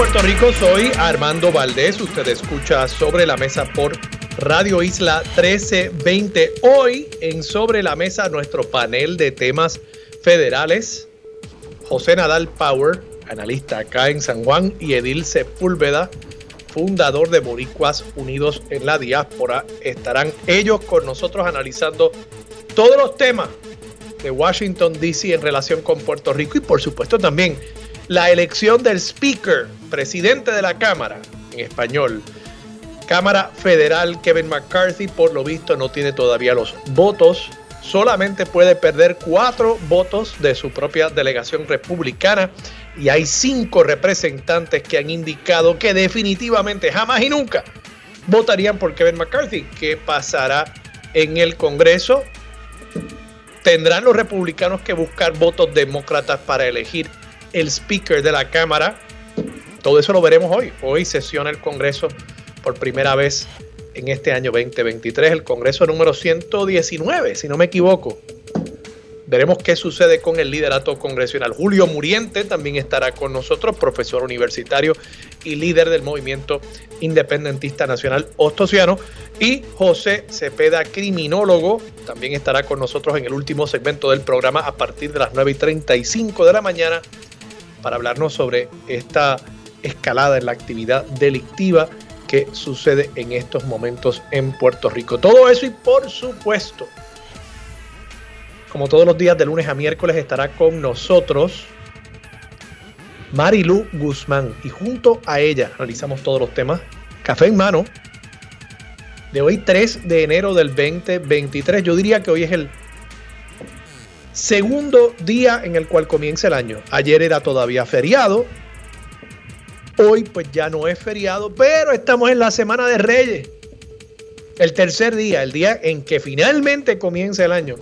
Puerto Rico, soy Armando Valdés, usted escucha Sobre la Mesa por Radio Isla 1320. Hoy en Sobre la Mesa nuestro panel de temas federales, José Nadal Power, analista acá en San Juan, y Edil Sepúlveda, fundador de Boricuas Unidos en la Diáspora. Estarán ellos con nosotros analizando todos los temas de Washington, D.C. en relación con Puerto Rico y por supuesto también la elección del Speaker, presidente de la Cámara, en español. Cámara Federal, Kevin McCarthy, por lo visto, no tiene todavía los votos. Solamente puede perder cuatro votos de su propia delegación republicana. Y hay cinco representantes que han indicado que definitivamente jamás y nunca votarían por Kevin McCarthy. ¿Qué pasará en el Congreso? ¿Tendrán los republicanos que buscar votos demócratas para elegir el speaker de la Cámara. Todo eso lo veremos hoy. Hoy sesiona el Congreso por primera vez en este año 2023, el Congreso número 119, si no me equivoco. Veremos qué sucede con el liderato congresional. Julio Muriente también estará con nosotros, profesor universitario y líder del movimiento independentista nacional ostosiano. Y José Cepeda, criminólogo, también estará con nosotros en el último segmento del programa a partir de las 9 y 35 de la mañana para hablarnos sobre esta escalada en la actividad delictiva que sucede en estos momentos en Puerto Rico. Todo eso y por supuesto, como todos los días de lunes a miércoles estará con nosotros Marilu Guzmán y junto a ella realizamos todos los temas café en mano de hoy 3 de enero del 2023. Yo diría que hoy es el segundo día en el cual comienza el año. Ayer era todavía feriado. Hoy pues ya no es feriado, pero estamos en la Semana de Reyes. El tercer día, el día en que finalmente comienza el año.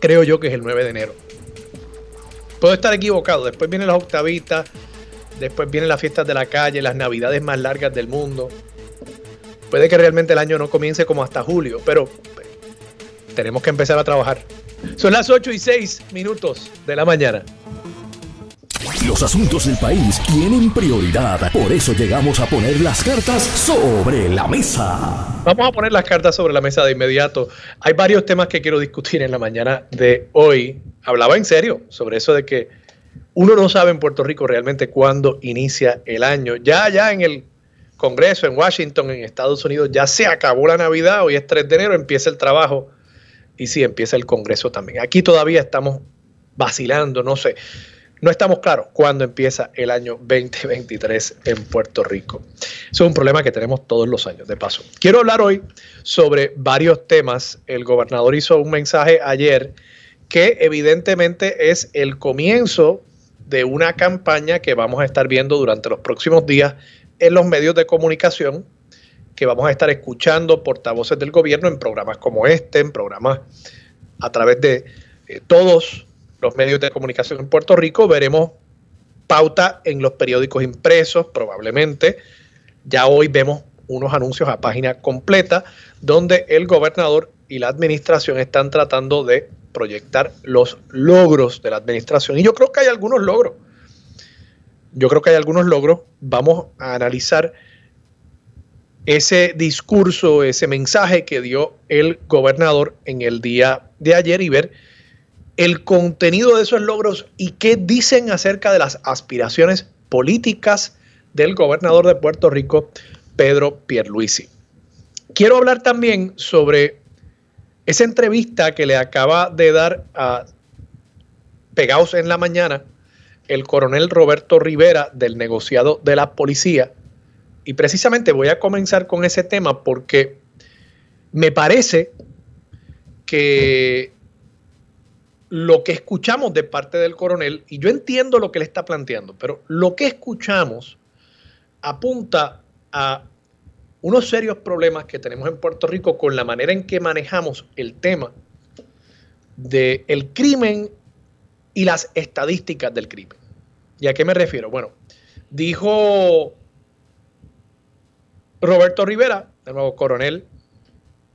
Creo yo que es el 9 de enero. Puedo estar equivocado. Después vienen las octavitas. Después vienen las fiestas de la calle, las navidades más largas del mundo. Puede que realmente el año no comience como hasta julio, pero pues, tenemos que empezar a trabajar. Son las 8 y 6 minutos de la mañana. Los asuntos del país tienen prioridad, por eso llegamos a poner las cartas sobre la mesa. Vamos a poner las cartas sobre la mesa de inmediato. Hay varios temas que quiero discutir en la mañana de hoy. Hablaba en serio sobre eso de que uno no sabe en Puerto Rico realmente cuándo inicia el año. Ya, ya en el Congreso, en Washington, en Estados Unidos, ya se acabó la Navidad, hoy es 3 de enero, empieza el trabajo y si empieza el Congreso también. Aquí todavía estamos vacilando, no sé, no estamos claros cuándo empieza el año 2023 en Puerto Rico. Eso es un problema que tenemos todos los años, de paso. Quiero hablar hoy sobre varios temas. El gobernador hizo un mensaje ayer que evidentemente es el comienzo de una campaña que vamos a estar viendo durante los próximos días en los medios de comunicación que vamos a estar escuchando portavoces del gobierno en programas como este, en programas a través de eh, todos los medios de comunicación en Puerto Rico. Veremos pauta en los periódicos impresos, probablemente. Ya hoy vemos unos anuncios a página completa donde el gobernador y la administración están tratando de proyectar los logros de la administración. Y yo creo que hay algunos logros. Yo creo que hay algunos logros. Vamos a analizar ese discurso, ese mensaje que dio el gobernador en el día de ayer y ver el contenido de esos logros y qué dicen acerca de las aspiraciones políticas del gobernador de Puerto Rico, Pedro Pierluisi. Quiero hablar también sobre esa entrevista que le acaba de dar a Pegaos en la mañana el coronel Roberto Rivera del negociado de la policía y precisamente voy a comenzar con ese tema porque me parece que lo que escuchamos de parte del coronel, y yo entiendo lo que él está planteando, pero lo que escuchamos apunta a unos serios problemas que tenemos en Puerto Rico con la manera en que manejamos el tema del el crimen y las estadísticas del crimen. ¿Y a qué me refiero? Bueno, dijo Roberto Rivera, el nuevo coronel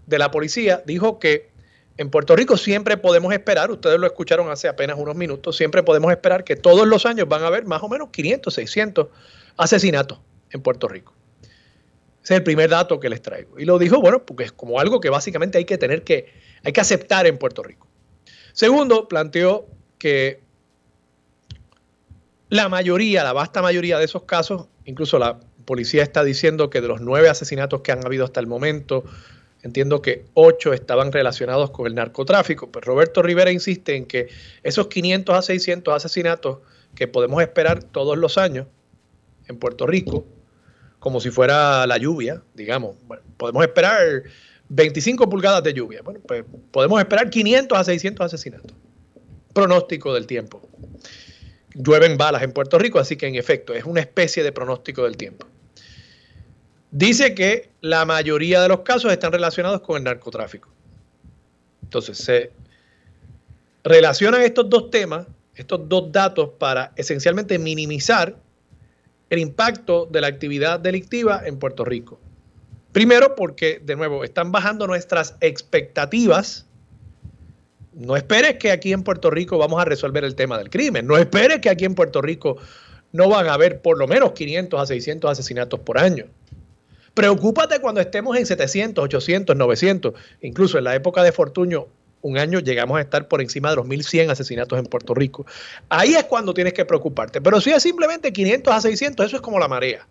de la policía, dijo que en Puerto Rico siempre podemos esperar, ustedes lo escucharon hace apenas unos minutos, siempre podemos esperar que todos los años van a haber más o menos 500, 600 asesinatos en Puerto Rico. Ese es el primer dato que les traigo. Y lo dijo, bueno, porque es como algo que básicamente hay que tener que, hay que aceptar en Puerto Rico. Segundo, planteó que la mayoría, la vasta mayoría de esos casos, incluso la policía está diciendo que de los nueve asesinatos que han habido hasta el momento, entiendo que ocho estaban relacionados con el narcotráfico. Pero pues Roberto Rivera insiste en que esos 500 a 600 asesinatos que podemos esperar todos los años en Puerto Rico, como si fuera la lluvia, digamos. Podemos esperar 25 pulgadas de lluvia. Bueno, pues podemos esperar 500 a 600 asesinatos. Pronóstico del tiempo. Llueven balas en Puerto Rico, así que en efecto es una especie de pronóstico del tiempo. Dice que la mayoría de los casos están relacionados con el narcotráfico. Entonces, se relacionan estos dos temas, estos dos datos, para esencialmente minimizar el impacto de la actividad delictiva en Puerto Rico. Primero porque, de nuevo, están bajando nuestras expectativas. No esperes que aquí en Puerto Rico vamos a resolver el tema del crimen. No esperes que aquí en Puerto Rico no van a haber por lo menos 500 a 600 asesinatos por año. Preocúpate cuando estemos en 700, 800, 900. Incluso en la época de Fortuño un año llegamos a estar por encima de los 1.100 asesinatos en Puerto Rico. Ahí es cuando tienes que preocuparte. Pero si es simplemente 500 a 600, eso es como la marea.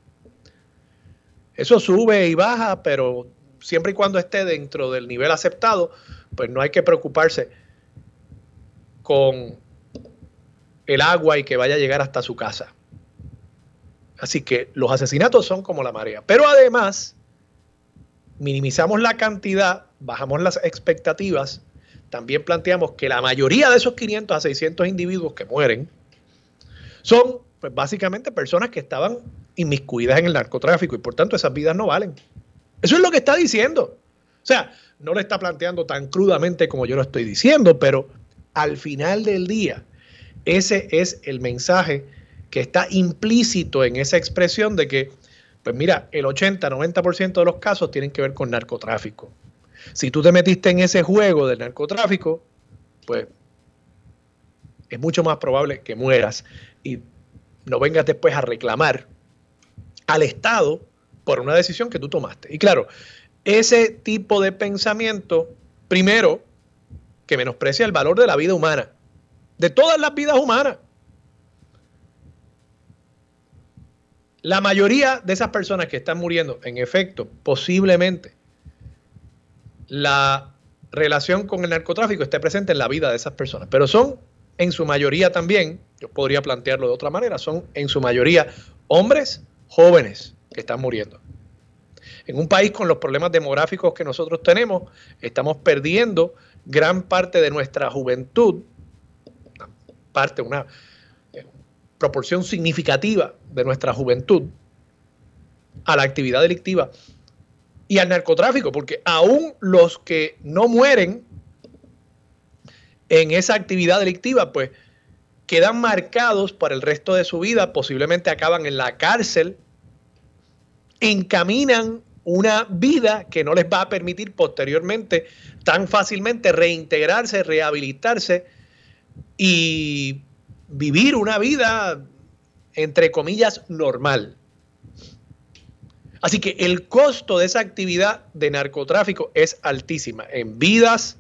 Eso sube y baja, pero siempre y cuando esté dentro del nivel aceptado, pues no hay que preocuparse con el agua y que vaya a llegar hasta su casa. Así que los asesinatos son como la marea. Pero además, minimizamos la cantidad, bajamos las expectativas también planteamos que la mayoría de esos 500 a 600 individuos que mueren son pues, básicamente personas que estaban inmiscuidas en el narcotráfico y por tanto esas vidas no valen. Eso es lo que está diciendo. O sea, no lo está planteando tan crudamente como yo lo estoy diciendo, pero al final del día, ese es el mensaje que está implícito en esa expresión de que, pues mira, el 80-90% de los casos tienen que ver con narcotráfico. Si tú te metiste en ese juego del narcotráfico, pues es mucho más probable que mueras y no vengas después a reclamar al Estado por una decisión que tú tomaste. Y claro, ese tipo de pensamiento, primero, que menosprecia el valor de la vida humana, de todas las vidas humanas. La mayoría de esas personas que están muriendo, en efecto, posiblemente la relación con el narcotráfico esté presente en la vida de esas personas. Pero son en su mayoría también, yo podría plantearlo de otra manera, son en su mayoría hombres jóvenes que están muriendo. En un país con los problemas demográficos que nosotros tenemos, estamos perdiendo gran parte de nuestra juventud, parte, una eh, proporción significativa de nuestra juventud a la actividad delictiva y al narcotráfico, porque aún los que no mueren en esa actividad delictiva, pues quedan marcados para el resto de su vida, posiblemente acaban en la cárcel, encaminan una vida que no les va a permitir posteriormente tan fácilmente reintegrarse, rehabilitarse y vivir una vida, entre comillas, normal. Así que el costo de esa actividad de narcotráfico es altísima en vidas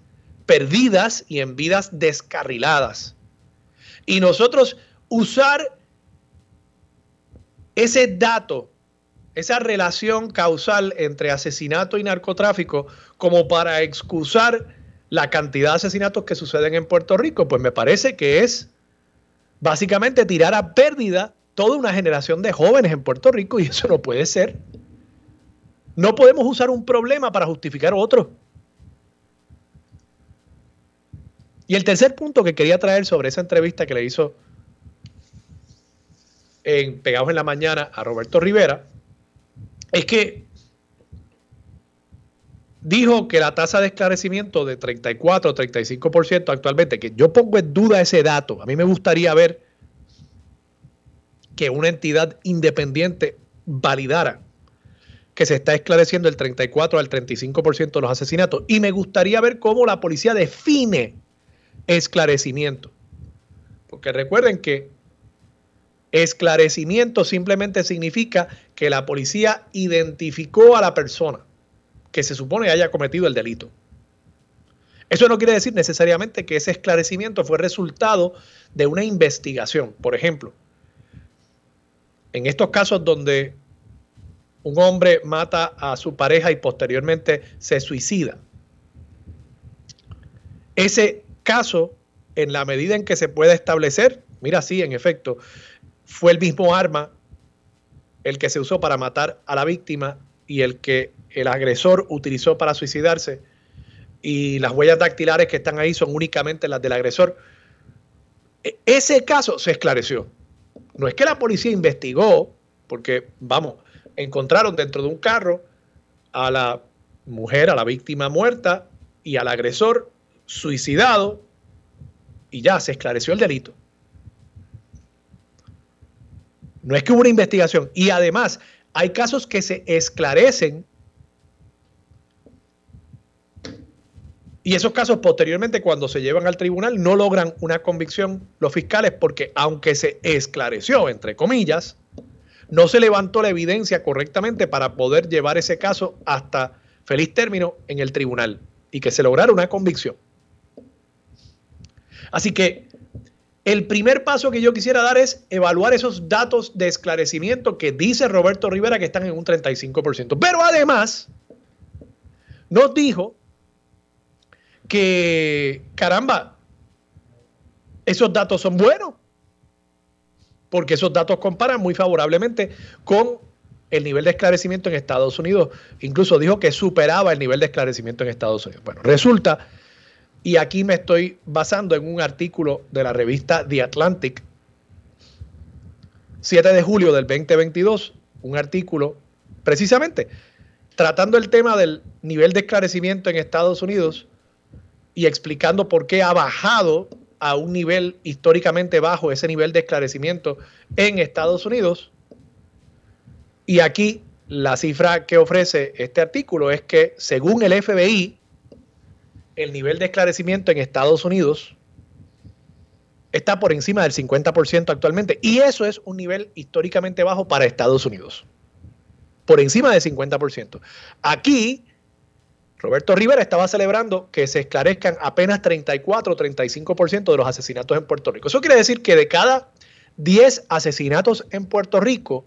perdidas y en vidas descarriladas. Y nosotros usar ese dato, esa relación causal entre asesinato y narcotráfico como para excusar la cantidad de asesinatos que suceden en Puerto Rico, pues me parece que es básicamente tirar a pérdida toda una generación de jóvenes en Puerto Rico y eso no puede ser. No podemos usar un problema para justificar otro. Y el tercer punto que quería traer sobre esa entrevista que le hizo en Pegados en la Mañana a Roberto Rivera es que dijo que la tasa de esclarecimiento de 34 o 35% actualmente, que yo pongo en duda ese dato, a mí me gustaría ver que una entidad independiente validara que se está esclareciendo el 34 al 35% de los asesinatos y me gustaría ver cómo la policía define esclarecimiento. Porque recuerden que esclarecimiento simplemente significa que la policía identificó a la persona que se supone haya cometido el delito. Eso no quiere decir necesariamente que ese esclarecimiento fue resultado de una investigación. Por ejemplo, en estos casos donde un hombre mata a su pareja y posteriormente se suicida, ese caso, en la medida en que se pueda establecer, mira, sí, en efecto, fue el mismo arma el que se usó para matar a la víctima y el que el agresor utilizó para suicidarse y las huellas dactilares que están ahí son únicamente las del agresor. E, ese caso se esclareció. No es que la policía investigó, porque, vamos, encontraron dentro de un carro a la mujer, a la víctima muerta y al agresor suicidado y ya se esclareció el delito. No es que hubo una investigación. Y además, hay casos que se esclarecen y esos casos posteriormente cuando se llevan al tribunal no logran una convicción los fiscales porque aunque se esclareció, entre comillas, no se levantó la evidencia correctamente para poder llevar ese caso hasta feliz término en el tribunal y que se lograra una convicción. Así que el primer paso que yo quisiera dar es evaluar esos datos de esclarecimiento que dice Roberto Rivera que están en un 35%. Pero además, nos dijo que, caramba, esos datos son buenos, porque esos datos comparan muy favorablemente con el nivel de esclarecimiento en Estados Unidos. Incluso dijo que superaba el nivel de esclarecimiento en Estados Unidos. Bueno, resulta y aquí me estoy basando en un artículo de la revista The Atlantic, 7 de julio del 2022, un artículo precisamente tratando el tema del nivel de esclarecimiento en Estados Unidos y explicando por qué ha bajado a un nivel históricamente bajo ese nivel de esclarecimiento en Estados Unidos. Y aquí la cifra que ofrece este artículo es que según el FBI, el nivel de esclarecimiento en Estados Unidos está por encima del 50% actualmente. Y eso es un nivel históricamente bajo para Estados Unidos. Por encima del 50%. Aquí, Roberto Rivera estaba celebrando que se esclarezcan apenas 34 o 35% de los asesinatos en Puerto Rico. Eso quiere decir que de cada 10 asesinatos en Puerto Rico,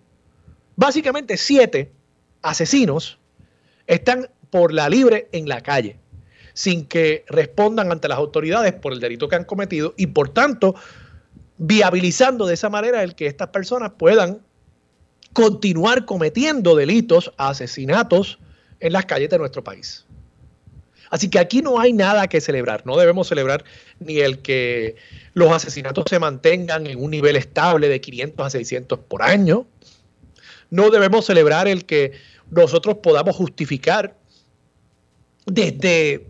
básicamente 7 asesinos están por la libre en la calle sin que respondan ante las autoridades por el delito que han cometido y por tanto viabilizando de esa manera el que estas personas puedan continuar cometiendo delitos, asesinatos en las calles de nuestro país. Así que aquí no hay nada que celebrar. No debemos celebrar ni el que los asesinatos se mantengan en un nivel estable de 500 a 600 por año. No debemos celebrar el que nosotros podamos justificar desde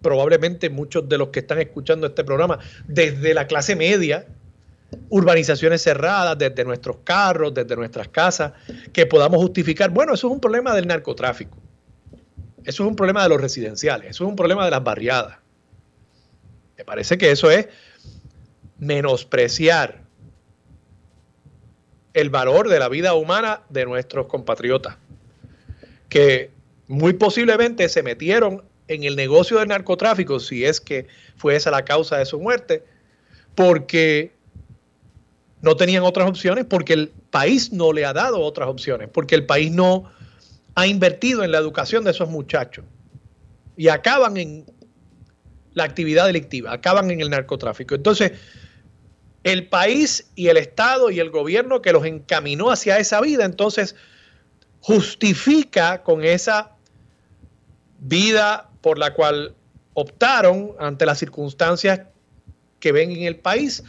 probablemente muchos de los que están escuchando este programa, desde la clase media, urbanizaciones cerradas, desde nuestros carros, desde nuestras casas, que podamos justificar, bueno, eso es un problema del narcotráfico, eso es un problema de los residenciales, eso es un problema de las barriadas. Me parece que eso es menospreciar el valor de la vida humana de nuestros compatriotas, que muy posiblemente se metieron en el negocio del narcotráfico, si es que fue esa la causa de su muerte, porque no tenían otras opciones, porque el país no le ha dado otras opciones, porque el país no ha invertido en la educación de esos muchachos y acaban en la actividad delictiva, acaban en el narcotráfico. Entonces, el país y el Estado y el gobierno que los encaminó hacia esa vida, entonces justifica con esa vida por la cual optaron ante las circunstancias que ven en el país,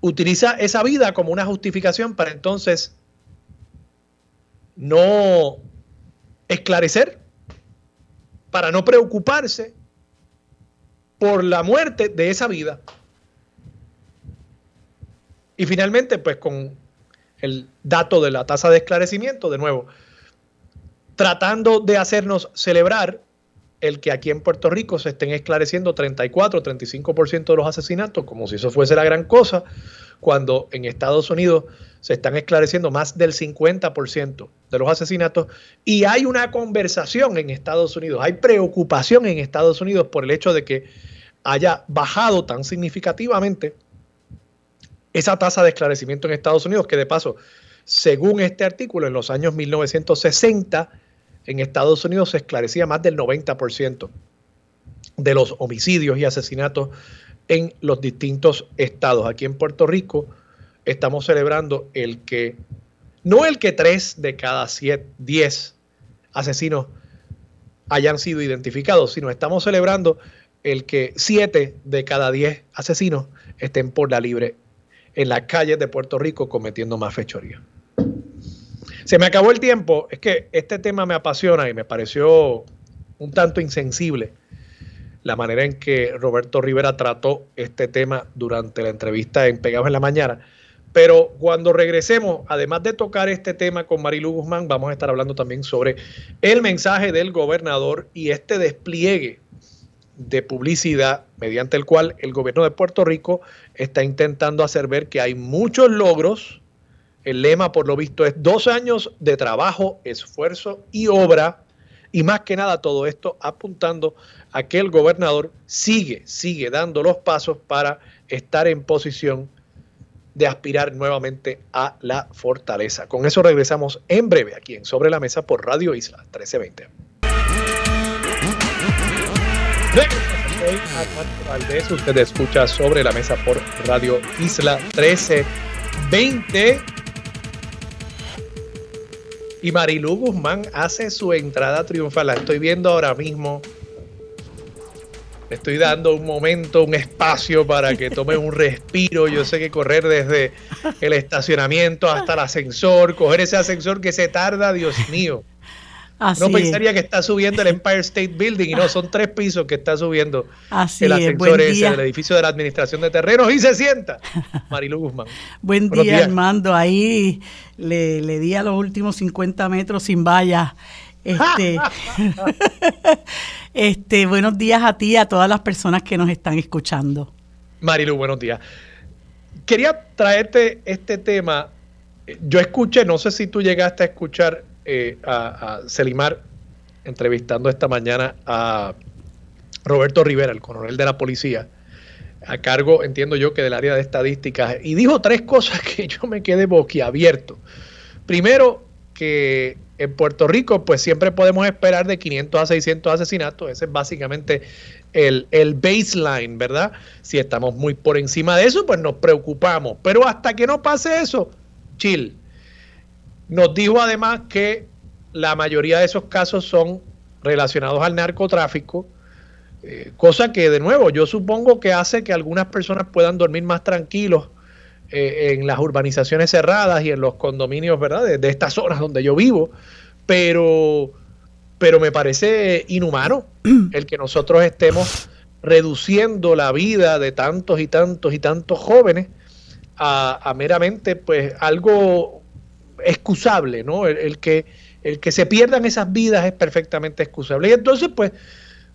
utiliza esa vida como una justificación para entonces no esclarecer, para no preocuparse por la muerte de esa vida. Y finalmente, pues con el dato de la tasa de esclarecimiento, de nuevo, tratando de hacernos celebrar el que aquí en Puerto Rico se estén esclareciendo 34, 35% de los asesinatos, como si eso fuese la gran cosa, cuando en Estados Unidos se están esclareciendo más del 50% de los asesinatos. Y hay una conversación en Estados Unidos, hay preocupación en Estados Unidos por el hecho de que haya bajado tan significativamente esa tasa de esclarecimiento en Estados Unidos, que de paso, según este artículo, en los años 1960, en Estados Unidos se esclarecía más del 90% de los homicidios y asesinatos en los distintos estados. Aquí en Puerto Rico estamos celebrando el que, no el que tres de cada siete, diez asesinos hayan sido identificados, sino estamos celebrando el que siete de cada diez asesinos estén por la libre en las calles de Puerto Rico cometiendo más fechoría. Se me acabó el tiempo, es que este tema me apasiona y me pareció un tanto insensible la manera en que Roberto Rivera trató este tema durante la entrevista en Pegados en la Mañana. Pero cuando regresemos, además de tocar este tema con Marilu Guzmán, vamos a estar hablando también sobre el mensaje del gobernador y este despliegue de publicidad mediante el cual el gobierno de Puerto Rico está intentando hacer ver que hay muchos logros. El lema, por lo visto, es dos años de trabajo, esfuerzo y obra. Y más que nada, todo esto apuntando a que el gobernador sigue, sigue dando los pasos para estar en posición de aspirar nuevamente a la fortaleza. Con eso regresamos en breve aquí en Sobre la Mesa por Radio Isla 1320. Valdés, usted escucha sobre la mesa por Radio Isla 1320. Y Marilu Guzmán hace su entrada triunfal. La estoy viendo ahora mismo. Le estoy dando un momento, un espacio para que tome un respiro. Yo sé que correr desde el estacionamiento hasta el ascensor, coger ese ascensor que se tarda, Dios mío no pensaría que está subiendo el Empire State Building y no, son tres pisos que está subiendo el ascensor ese, el edificio de la Administración de Terrenos y se sienta. Marilu Guzmán. Buen día, Armando. Ahí le, di a los últimos 50 metros sin vallas. Este, este, buenos días a ti y a todas las personas que nos están escuchando. Marilu, buenos días. Quería traerte este tema. Yo escuché, no sé si tú llegaste a escuchar eh, a, Selimar entrevistando esta mañana a Roberto Rivera, el coronel de la policía, a cargo, entiendo yo, que del área de estadísticas, y dijo tres cosas que yo me quedé boquiabierto. Primero, que en Puerto Rico, pues siempre podemos esperar de 500 a 600 asesinatos. Ese es básicamente el, el, baseline, ¿verdad? Si estamos muy por encima de eso, pues nos preocupamos. Pero hasta que no pase eso, chill. Nos dijo además que la mayoría de esos casos son relacionados al narcotráfico, eh, cosa que de nuevo yo supongo que hace que algunas personas puedan dormir más tranquilos eh, en las urbanizaciones cerradas y en los condominios, ¿verdad? De, estas zonas donde yo vivo, pero, pero me parece inhumano el que nosotros estemos reduciendo la vida de tantos y tantos y tantos jóvenes a, a meramente pues algo excusable, ¿no? El, que, el que se pierdan esas vidas es perfectamente excusable. Y entonces, pues,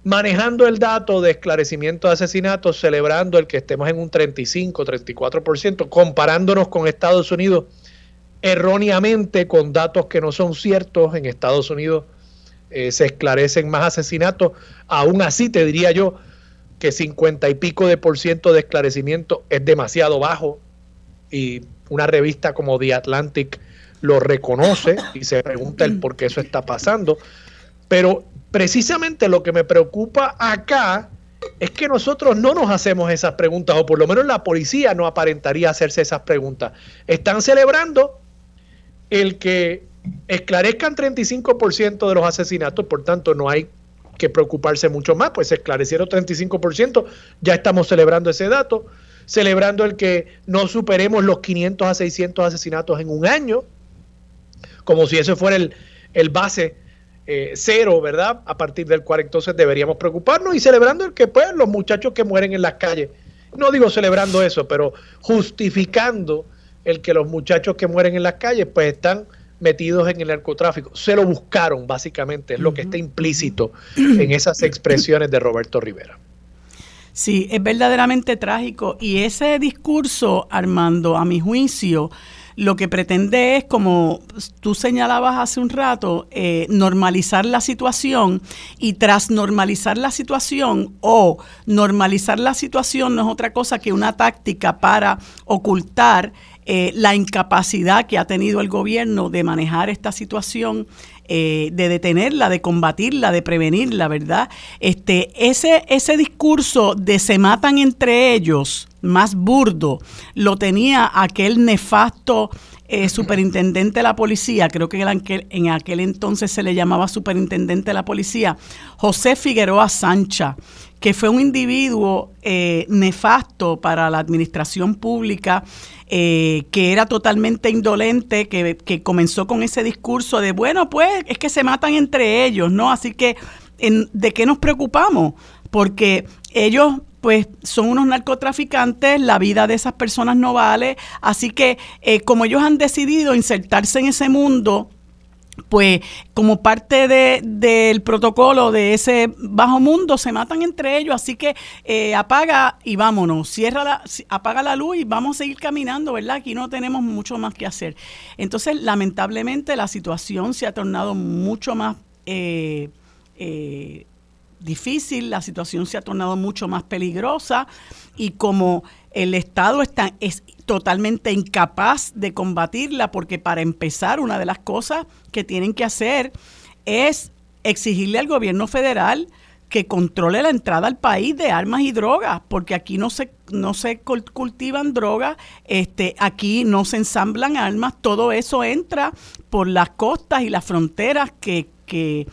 manejando el dato de esclarecimiento de asesinatos, celebrando el que estemos en un 35, 34%, comparándonos con Estados Unidos erróneamente con datos que no son ciertos, en Estados Unidos eh, se esclarecen más asesinatos, aún así te diría yo que 50 y pico de por ciento de esclarecimiento es demasiado bajo y una revista como The Atlantic lo reconoce y se pregunta el por qué eso está pasando. Pero precisamente lo que me preocupa acá es que nosotros no nos hacemos esas preguntas, o por lo menos la policía no aparentaría hacerse esas preguntas. Están celebrando el que esclarezcan 35% de los asesinatos, por tanto no hay que preocuparse mucho más, pues se esclarecieron 35%, ya estamos celebrando ese dato, celebrando el que no superemos los 500 a 600 asesinatos en un año, como si ese fuera el, el base eh, cero, ¿verdad? A partir del cual entonces deberíamos preocuparnos y celebrando el que, pues, los muchachos que mueren en las calles, no digo celebrando eso, pero justificando el que los muchachos que mueren en las calles, pues, están metidos en el narcotráfico. Se lo buscaron, básicamente, es lo que está implícito en esas expresiones de Roberto Rivera. Sí, es verdaderamente trágico. Y ese discurso, Armando, a mi juicio, lo que pretende es, como tú señalabas hace un rato, eh, normalizar la situación y tras normalizar la situación o normalizar la situación no es otra cosa que una táctica para ocultar eh, la incapacidad que ha tenido el gobierno de manejar esta situación, eh, de detenerla, de combatirla, de prevenirla, ¿verdad? Este, ese, ese discurso de se matan entre ellos, más burdo, lo tenía aquel nefasto eh, superintendente de la policía, creo que en aquel, en aquel entonces se le llamaba superintendente de la policía, José Figueroa Sancha, que fue un individuo nefasto para la administración pública eh, que era totalmente indolente, que, comenzó con ese discurso de, bueno, pues es que se matan entre ellos, ¿no? Así que, ¿de qué nos preocupamos? Porque ellos pues son unos narcotraficantes, la vida de esas personas no vale, así que eh, como ellos han decidido insertarse en ese mundo pues como parte del protocolo de ese bajo mundo se matan entre ellos, así que eh, apaga y vámonos, cierra la, apaga la luz y vamos a seguir caminando, ¿verdad? Aquí no tenemos mucho más que hacer. Entonces, lamentablemente la situación se ha tornado mucho más eh, eh, difícil, la situación se ha tornado mucho más peligrosa y como el Estado está, es totalmente incapaz de combatirla porque para empezar una de las cosas que tienen que hacer es exigirle al gobierno federal que controle la entrada al país de armas y drogas, porque aquí no se no se cultivan drogas, este aquí no se ensamblan armas, todo eso entra por las costas y las fronteras que, que,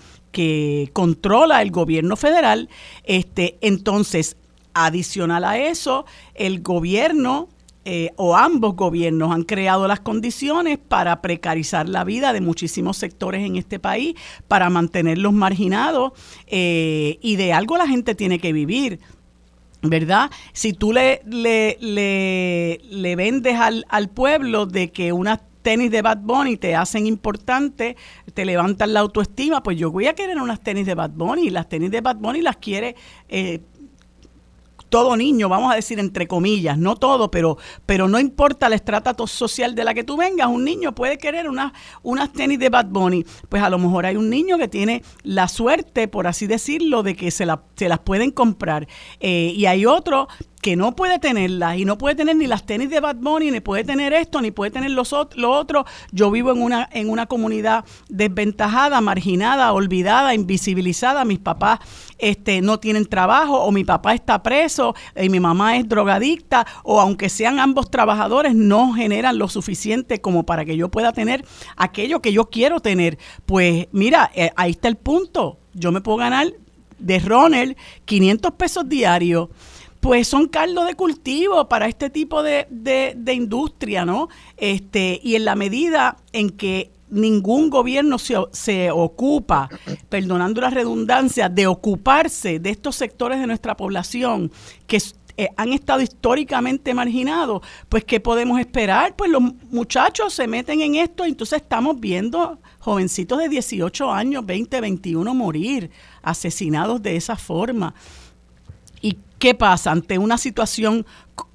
controla el gobierno federal. Este, entonces, adicional a eso, el gobierno eh, o ambos gobiernos han creado las condiciones para precarizar la vida de muchísimos sectores en este país, para mantenerlos marginados eh, y de algo la gente tiene que vivir. ¿Verdad? Si tú le, le, le, vendes al, al pueblo de que unas tenis de Bad Bunny te hacen importante, te levantan la autoestima, pues yo voy a querer unas tenis de Bad Bunny. Las tenis de Bad Bunny las quiere eh, todo niño, vamos a decir entre comillas, no todo, pero, pero no importa la estrata social de la que tú vengas, un niño puede querer unas, unas tenis de Bad Bunny. Pues a lo mejor hay un niño que tiene la suerte, por así decirlo, de que se, la, se las pueden comprar. Eh, y hay otro que no puede tenerlas y no puede tener ni las tenis de Bad Bunny, ni puede tener esto, ni puede tener los, lo otro. Yo vivo en una, en una comunidad desventajada, marginada, olvidada, invisibilizada. Mis papás este, no tienen trabajo o mi papá está preso y mi mamá es drogadicta o aunque sean ambos trabajadores no generan lo suficiente como para que yo pueda tener aquello que yo quiero tener. Pues mira, eh, ahí está el punto. Yo me puedo ganar de Ronald 500 pesos diarios pues son caldo de cultivo para este tipo de, de, industria, ¿no? Este, y en la medida en que ningún gobierno se, se, ocupa, perdonando la redundancia, de ocuparse de estos sectores de nuestra población que eh, han estado históricamente marginados, pues ¿qué podemos esperar? Pues los muchachos se meten en esto y entonces estamos viendo jovencitos de 18 años, 20, 21 morir asesinados de esa forma. ¿Y qué pasa ante una situación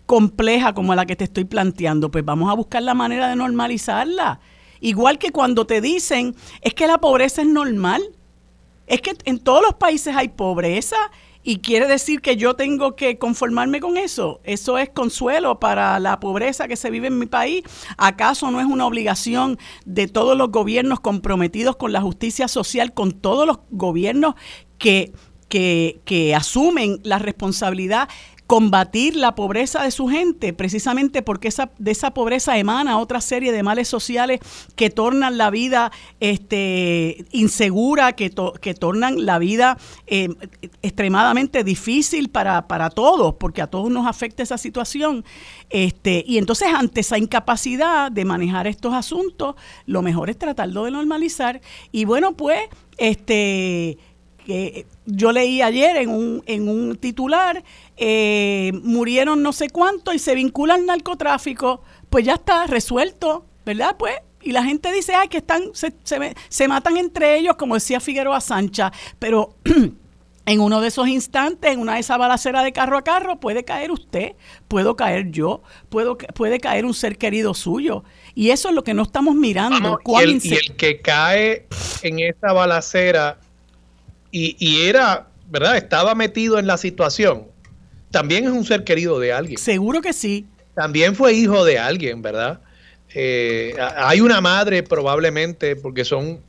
compleja como la que te estoy planteando? Pues vamos a buscar la manera de normalizarla. Igual que cuando te dicen, es que la pobreza es normal. Es que en todos los países hay pobreza y quiere decir que yo tengo que conformarme con eso. Eso es consuelo para la pobreza que se vive en mi país. ¿Acaso no es una obligación de todos los gobiernos comprometidos con la justicia social, con todos los gobiernos que que, asumen la responsabilidad combatir la pobreza de su gente, precisamente porque esa, de esa pobreza emana otra serie de males sociales que tornan la vida este, insegura, que, que tornan la vida eh, extremadamente difícil para, para todos, porque a todos nos afecta esa situación. Este, y entonces, ante esa incapacidad de manejar estos asuntos, lo mejor es tratarlo de normalizar. Y bueno, pues, este que yo leí ayer en un, en un titular, eh, murieron no sé cuánto y se vincula al narcotráfico, pues ya está resuelto, ¿verdad? Pues y la gente dice, ay, que están, se, se, se matan entre ellos, como decía Figueroa Sancha, pero en uno de esos instantes, en una de esas balaceras de carro a carro, puede caer usted, puedo caer yo, puedo, puede caer un ser querido suyo. Y eso es lo que no estamos mirando. y, el, y, el, que cae en esa balacera y, era, ¿verdad? Estaba metido en la situación. También es un ser querido de alguien. Seguro que sí. También fue hijo de alguien, ¿verdad? Eh, hay una madre probablemente, porque son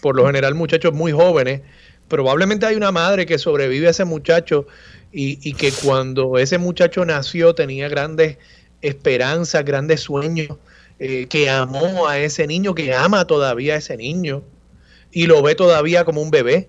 por lo general muchachos muy jóvenes, probablemente hay una madre que sobrevive a ese muchacho y, que cuando ese muchacho nació tenía grandes esperanzas, grandes sueños, eh, que amó a ese niño, que ama todavía a ese niño y lo ve todavía como un bebé.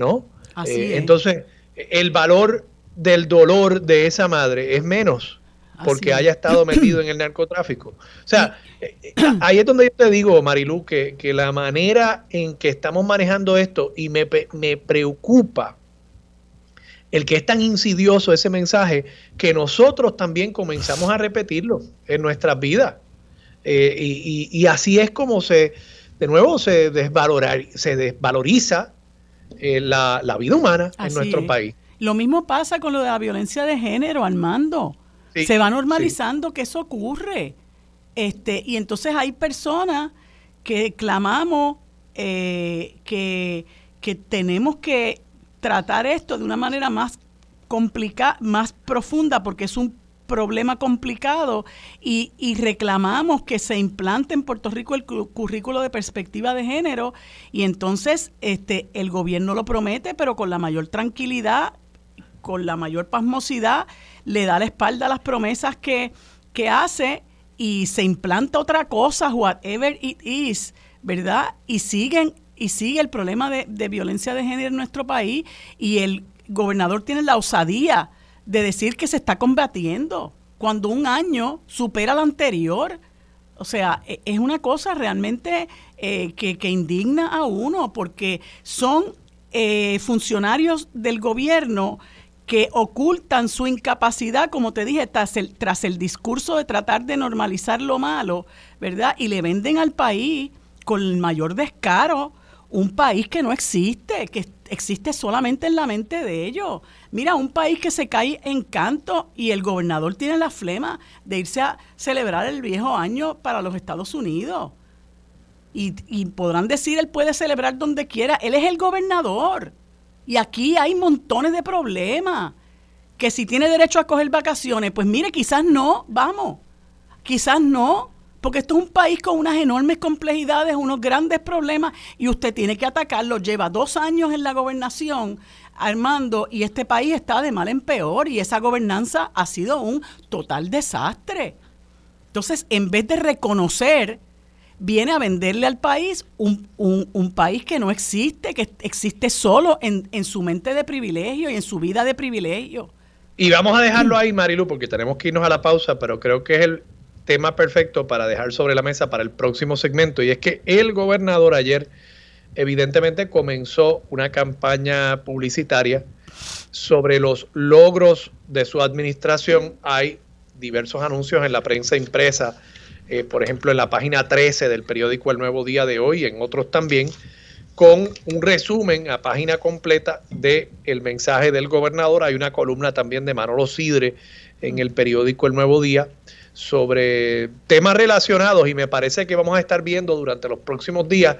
¿No? Eh, entonces, el valor del dolor de esa madre es menos porque haya estado metido en el narcotráfico. O sea, eh, eh, ahí es donde yo te digo, Marilu, que, que la manera en que estamos manejando esto y me, me, preocupa el que es tan insidioso ese mensaje que nosotros también comenzamos a repetirlo en nuestras vidas. y, y, así es como se, de nuevo, se, desvalorar, se desvaloriza eh, la, vida humana en nuestro país. Lo mismo pasa con lo de la violencia de género, Armando. Se va normalizando que eso ocurre. Este, y entonces hay personas que clamamos eh, que, que tenemos que tratar esto de una manera más complicada, más profunda, porque es un problema complicado y, reclamamos que se implante en Puerto Rico el currículo de perspectiva de género y entonces este el gobierno lo promete, pero con la mayor tranquilidad, con la mayor pasmosidad, le da la espalda a las promesas que, que hace y se implanta otra cosa, whatever it is, ¿verdad? Y siguen y sigue el problema de, de violencia de género en nuestro país y el gobernador tiene la osadía de decir que se está combatiendo cuando un año supera al anterior. O sea, e, es una cosa realmente eh, que, indigna a uno porque son eh, funcionarios del gobierno que ocultan su incapacidad, como te dije, tras el, tras el discurso de tratar de normalizar lo malo, ¿verdad? Y le venden al país con el mayor descaro un país que no existe, que existe solamente en la mente de ellos. Mira, un país que se cae en canto y el gobernador tiene la flema de irse a celebrar el viejo año para los Estados Unidos. Y, y podrán decir, él puede celebrar donde quiera, él es el gobernador. Y aquí hay montones de problemas. Que si tiene derecho a coger vacaciones, pues mire, quizás no, vamos, quizás no porque esto es un país con unas enormes complejidades, unos grandes problemas y usted tiene que atacarlo. Lleva dos años en la gobernación, Armando, y este país está de mal en peor y esa gobernanza ha sido un total desastre. Entonces, en vez de reconocer, viene a venderle al país un, un, país que no existe, que existe solo en, en su mente de privilegio y en su vida de privilegio. Y vamos a dejarlo ahí, Marilu, porque tenemos que irnos a la pausa, pero creo que es el, tema perfecto para dejar sobre la mesa para el próximo segmento y es que el gobernador ayer evidentemente comenzó una campaña publicitaria sobre los logros de su administración. Hay diversos anuncios en la prensa impresa, eh, por ejemplo en la página 13 del periódico El Nuevo Día de hoy, en otros también, con un resumen a página completa del el mensaje del gobernador. Hay una columna también de Manolo Sidre en el periódico El Nuevo Día sobre temas relacionados y me parece que vamos a estar viendo durante los próximos días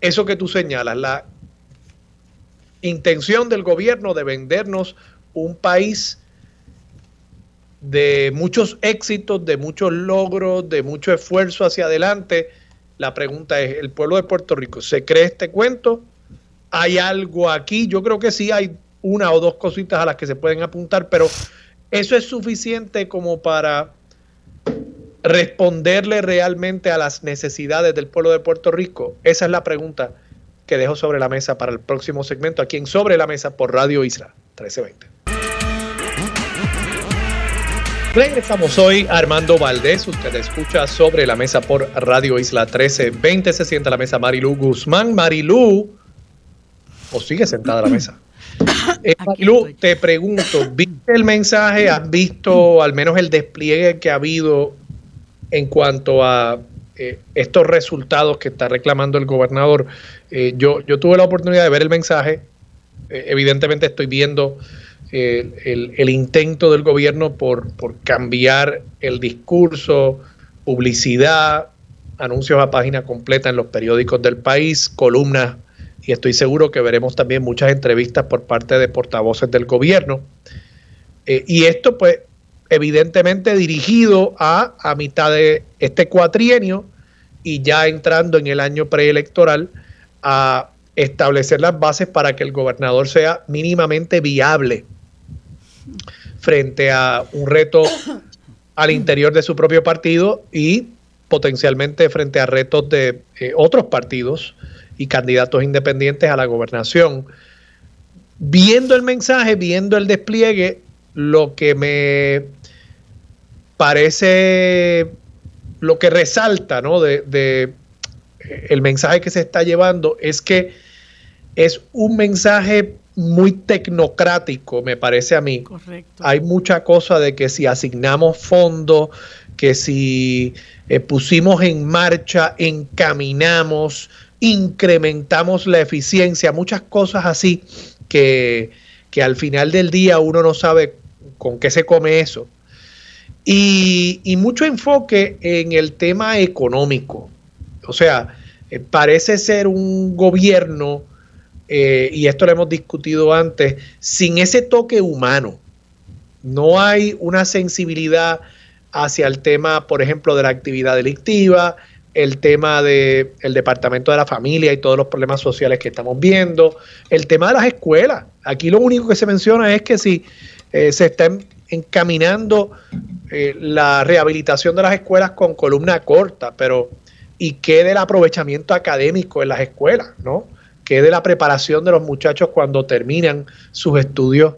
eso que tú señalas, la intención del gobierno de vendernos un país de muchos éxitos, de muchos logros, de mucho esfuerzo hacia adelante. La pregunta es, ¿el pueblo de Puerto Rico se cree este cuento? ¿Hay algo aquí? Yo creo que sí hay una o dos cositas a las que se pueden apuntar, pero ¿Eso es suficiente como para responderle realmente a las necesidades del pueblo de Puerto Rico? Esa es la pregunta que dejo sobre la mesa para el próximo segmento aquí en Sobre la Mesa por Radio Isla 1320. Regresamos hoy Armando Valdés. Usted escucha sobre la mesa por Radio Isla 1320. Se sienta a la mesa Marilu Guzmán. Marilu, o sigue sentada a la mesa. Eh, Marilu, te pregunto, ¿viste el mensaje? ¿Has visto al menos el despliegue que ha habido en cuanto a eh, estos resultados que está reclamando el gobernador? Eh, yo, tuve la oportunidad de ver el mensaje. evidentemente estoy viendo el, intento del gobierno por, cambiar el discurso, publicidad, anuncios a página completa en los periódicos del país, columnas, y estoy seguro que veremos también muchas entrevistas por parte de portavoces del gobierno. Eh, y esto, pues, evidentemente dirigido a, a mitad de este cuatrienio y ya entrando en el año preelectoral a establecer las bases para que el gobernador sea mínimamente viable frente a un reto al interior de su propio partido y potencialmente frente a retos de eh, otros partidos y candidatos independientes a la gobernación. Viendo el mensaje, viendo el despliegue, lo que me parece, lo que resalta ¿no? de, de el mensaje que se está llevando es que es un mensaje muy tecnocrático, me parece a mí. Correcto. Hay mucha cosa de que si asignamos fondos, que si eh, pusimos en marcha, encaminamos, incrementamos la eficiencia, muchas cosas así que, que al final del día uno no sabe con qué se come eso. Y, mucho enfoque en el tema económico. O sea, eh, parece ser un gobierno eh, y esto lo hemos discutido antes, sin ese toque humano. No hay una sensibilidad hacia el tema, por ejemplo, de la actividad delictiva, el tema del el Departamento de la Familia y todos los problemas sociales que estamos viendo, el tema de las escuelas. Aquí lo único que se menciona es que si eh, se está encaminando eh, la rehabilitación de las escuelas con columna corta, pero ¿y qué del aprovechamiento académico en las escuelas? ¿no? que de la preparación de los muchachos cuando terminan sus estudios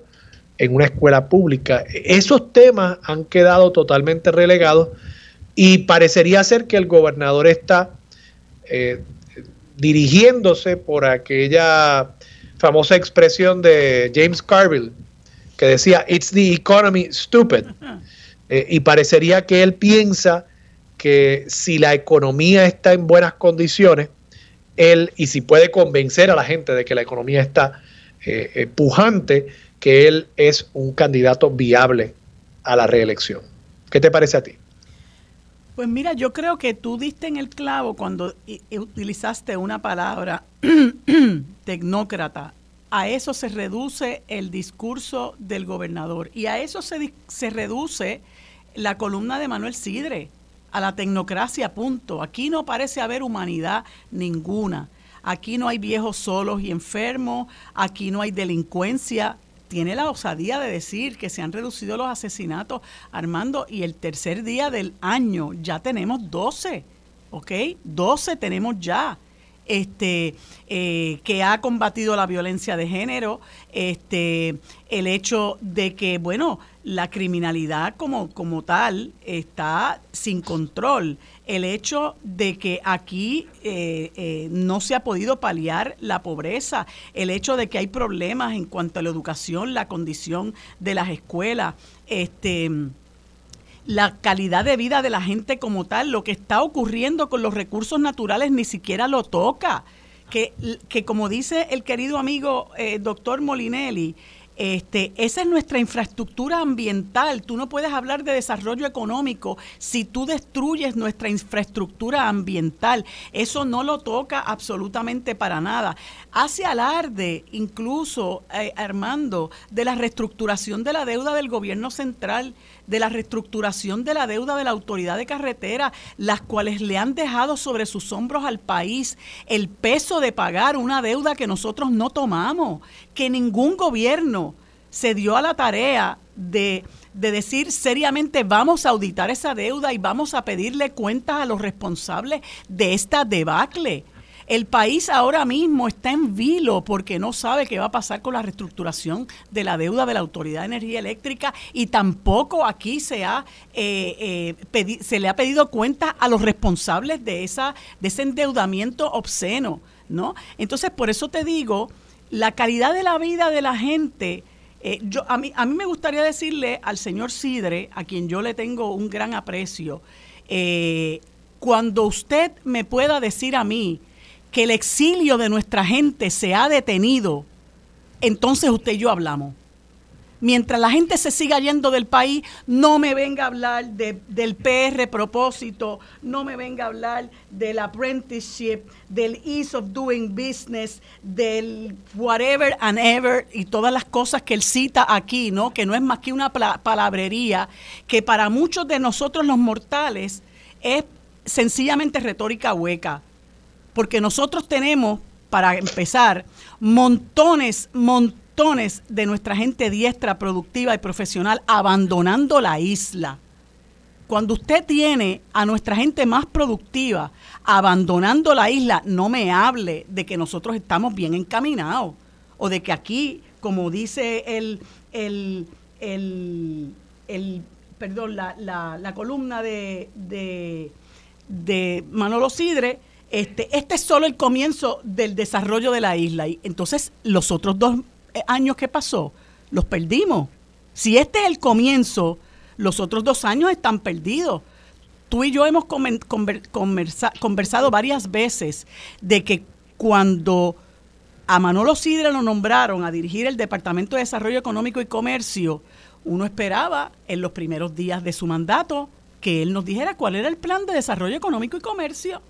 en una escuela pública. Esos temas han quedado totalmente relegados y parecería ser que el gobernador está eh, dirigiéndose por aquella famosa expresión de James Carville que decía, It's the economy stupid. Eh, y parecería que él piensa que si la economía está en buenas condiciones, él y si puede convencer a la gente de que la economía está eh, eh, pujante, que él es un candidato viable a la reelección. ¿Qué te parece a ti? Pues mira, yo creo que tú diste en el clavo cuando utilizaste una palabra tecnócrata. A eso se reduce el discurso del gobernador y a eso se, se reduce la columna de Manuel Sidre a la tecnocracia, punto. Aquí no parece haber humanidad ninguna. Aquí no hay viejos solos y enfermos, aquí no hay delincuencia. Tiene la osadía de decir que se han reducido los asesinatos, Armando, y el tercer día del año ya tenemos 12, ¿ok? 12 tenemos ya este, eh, que ha combatido la violencia de género, este, el hecho de que, bueno, la criminalidad como, como tal está sin control, el hecho de que aquí eh, eh, no se ha podido paliar la pobreza, el hecho de que hay problemas en cuanto a la educación, la condición de las escuelas, este la calidad de vida de la gente como tal, lo que está ocurriendo con los recursos naturales ni siquiera lo toca. Que, que como dice el querido amigo eh, doctor Molinelli, este, esa es nuestra infraestructura ambiental. Tú no puedes hablar de desarrollo económico si tú destruyes nuestra infraestructura ambiental. Eso no lo toca absolutamente para nada. Hace alarde, incluso, eh, Armando, de la reestructuración de la deuda del gobierno central de la reestructuración de la deuda de la autoridad de carretera, las cuales le han dejado sobre sus hombros al país el peso de pagar una deuda que nosotros no tomamos, que ningún gobierno se dio a la tarea de de decir seriamente vamos a auditar esa deuda y vamos a pedirle cuentas a los responsables de esta debacle. El país ahora mismo está en vilo porque no sabe qué va a pasar con la reestructuración de la deuda de la Autoridad de Energía Eléctrica y tampoco aquí se, ha, eh, eh, se le ha pedido cuentas a los responsables de, esa, de ese endeudamiento obsceno. ¿no? Entonces, por eso te digo, la calidad de la vida de la gente... Eh, yo, a, mí, a mí me gustaría decirle al señor Sidre, a quien yo le tengo un gran aprecio, cuando usted me pueda decir a mí que el exilio de nuestra gente se ha detenido, entonces usted y yo hablamos. Mientras la gente se siga yendo del país, no me venga a hablar del PR propósito, no me venga a hablar del apprenticeship, del ease of doing business, del whatever and ever y todas las cosas que él cita aquí, ¿no? Que no es más que una palabrería que para muchos de nosotros los mortales es sencillamente retórica hueca porque nosotros tenemos, para empezar, montones, montones de nuestra gente diestra, productiva y profesional abandonando la isla. Cuando usted tiene a nuestra gente más productiva abandonando la isla, no me hable de que nosotros estamos bien encaminados o de que aquí, como dice el, el, el, perdón, la, la, columna de, de, de Manolo Sidre, este, este es solo el comienzo del desarrollo de la isla. Y entonces, los otros dos eh, años que pasó, los perdimos. Si este es el comienzo, los otros dos años están perdidos. Tú y yo hemos conversado varias veces de que cuando a Manolo Sidre lo nombraron a dirigir el Departamento de Desarrollo Económico y Comercio, uno esperaba en los primeros días de su mandato que él nos dijera cuál era el plan de desarrollo económico y comercio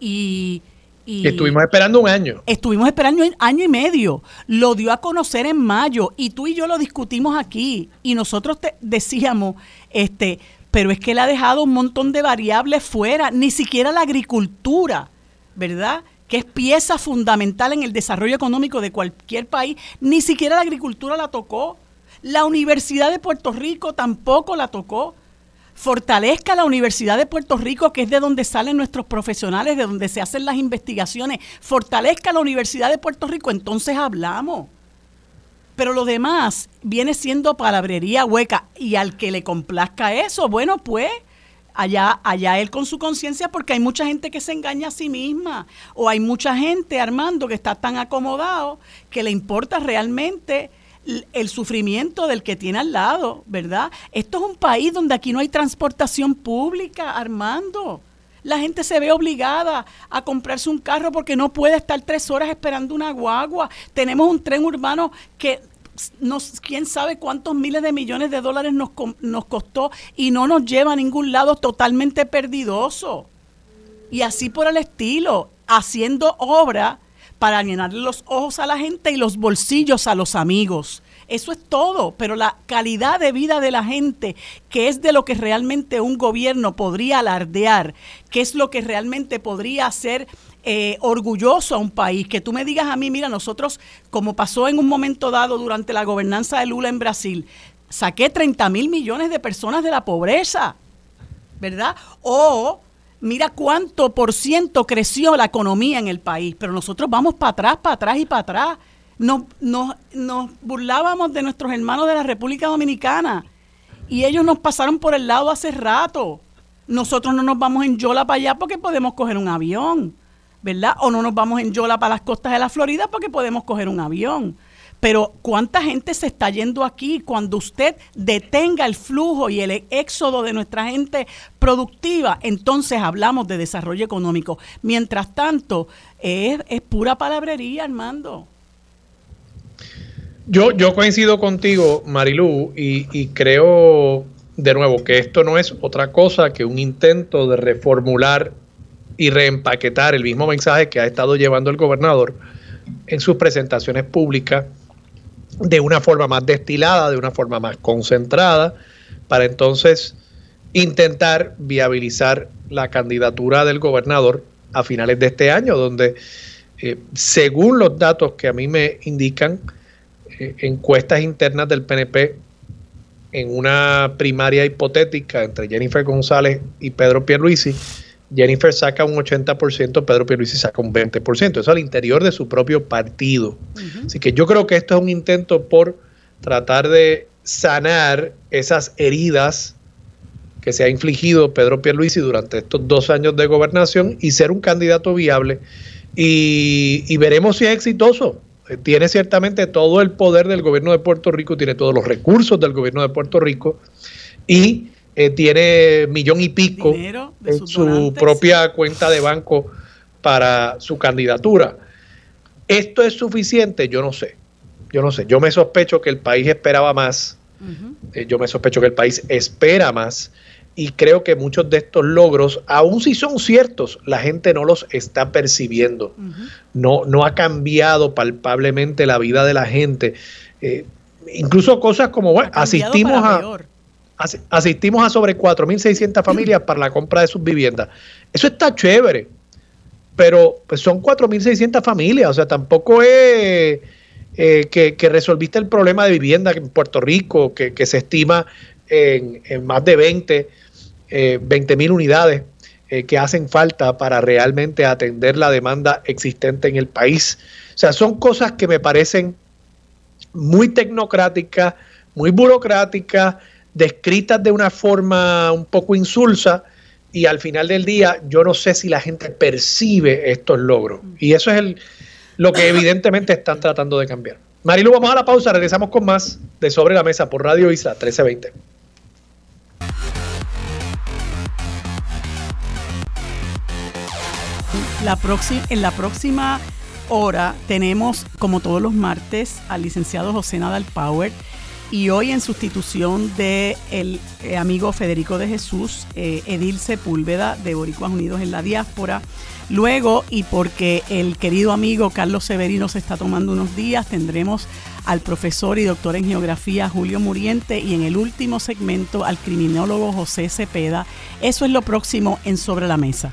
y, estuvimos esperando un año. Estuvimos esperando un año y medio. Lo dio a conocer en mayo y tú y yo lo discutimos aquí y nosotros te decíamos, este, pero es que él ha dejado un montón de variables fuera, ni siquiera la agricultura, ¿verdad? que es pieza fundamental en el desarrollo económico de cualquier país, ni siquiera la agricultura la tocó. La Universidad de Puerto Rico tampoco la tocó fortalezca la Universidad de Puerto Rico, que es de donde salen nuestros profesionales, de donde se hacen las investigaciones, fortalezca la Universidad de Puerto Rico, entonces hablamos. Pero lo demás viene siendo palabrería hueca y al que le complazca eso, bueno, pues allá, allá él con su conciencia, porque hay mucha gente que se engaña a sí misma, o hay mucha gente, Armando, que está tan acomodado que le importa realmente el sufrimiento del que tiene al lado, ¿verdad? Esto es un país donde aquí no hay transportación pública, Armando. La gente se ve obligada a comprarse un carro porque no puede estar tres horas esperando una guagua. Tenemos un tren urbano que nos, quién sabe cuántos miles de millones de dólares nos, nos costó y no nos lleva a ningún lado totalmente perdidoso. Y así por el estilo, haciendo obra para llenarle los ojos a la gente y los bolsillos a los amigos. Eso es todo, pero la calidad de vida de la gente, que es de lo que realmente un gobierno podría alardear, que es lo que realmente podría hacer eh, orgulloso a un país, que tú me digas a mí, mira, nosotros, como pasó en un momento dado durante la gobernanza de Lula en Brasil, saqué 30 mil millones de personas de la pobreza, ¿verdad? O mira cuánto por ciento creció la economía en el país, pero nosotros vamos para atrás, para atrás y para atrás. Nos, nos, nos burlábamos de nuestros hermanos de la República Dominicana y ellos nos pasaron por el lado hace rato. Nosotros no nos vamos en Yola para allá porque podemos coger un avión, ¿verdad? O no nos vamos en Yola para las costas de la Florida porque podemos coger un avión. Pero ¿cuánta gente se está yendo aquí? Cuando usted detenga el flujo y el éxodo de nuestra gente productiva, entonces hablamos de desarrollo económico. Mientras tanto, es, pura palabrería, Armando. Yo, yo coincido contigo, Marilú, y, y creo de nuevo que esto no es otra cosa que un intento de reformular y reempaquetar el mismo mensaje que ha estado llevando el gobernador en sus presentaciones públicas de una forma más destilada, de una forma más concentrada, para entonces intentar viabilizar la candidatura del gobernador a finales de este año, donde eh, según los datos que a mí me indican, eh, encuestas internas del PNP en una primaria hipotética entre Jennifer González y Pedro Pierluisi, Jennifer saca un 80%, Pedro Pierluisi saca un 20%. Eso al interior de su propio partido. Así que yo creo que esto es un intento por tratar de sanar esas heridas que se ha infligido Pedro Pierluisi durante estos dos años de gobernación y ser un candidato viable. Y, veremos si es exitoso. Eh, tiene ciertamente todo el poder del gobierno de Puerto Rico, tiene todos los recursos del gobierno de Puerto Rico y eh, tiene millón y pico en su propia cuenta de banco para su candidatura. ¿Esto es suficiente? Yo no sé. Yo no sé. Yo me sospecho que el país esperaba más. Eh, yo me sospecho que el país espera más. Y creo que muchos de estos logros, aun si son ciertos, la gente no los está percibiendo. no, no ha cambiado palpablemente la vida de la gente. Eh, incluso cosas como, bueno, asistimos a asistimos a sobre 4.600 familias para la compra de sus viviendas. Eso está chévere, pero pues son 4.600 familias, o sea, tampoco es eh, que, resolviste el problema de vivienda en Puerto Rico, que, se estima en, más de 20 eh, mil unidades eh, que hacen falta para realmente atender la demanda existente en el país. O sea, son cosas que me parecen muy tecnocráticas, muy burocráticas, descritas de una forma un poco insulsa y al final del día yo no sé si la gente percibe estos logros. Y eso es el, lo que evidentemente están tratando de cambiar. Marilu, vamos a la pausa, regresamos con más de Sobre la Mesa por Radio Isla 1320. La en la próxima hora tenemos, como todos los martes, al licenciado José Nadal Power y hoy en sustitución de el eh, amigo Federico de Jesús, eh, Edil Sepúlveda de Boricuas Unidos en la Diáspora. Luego, y porque el querido amigo Carlos Severino se está tomando unos días, tendremos al profesor y doctor en geografía Julio Muriente y en el último segmento al criminólogo José Cepeda. Eso es lo próximo en Sobre la Mesa.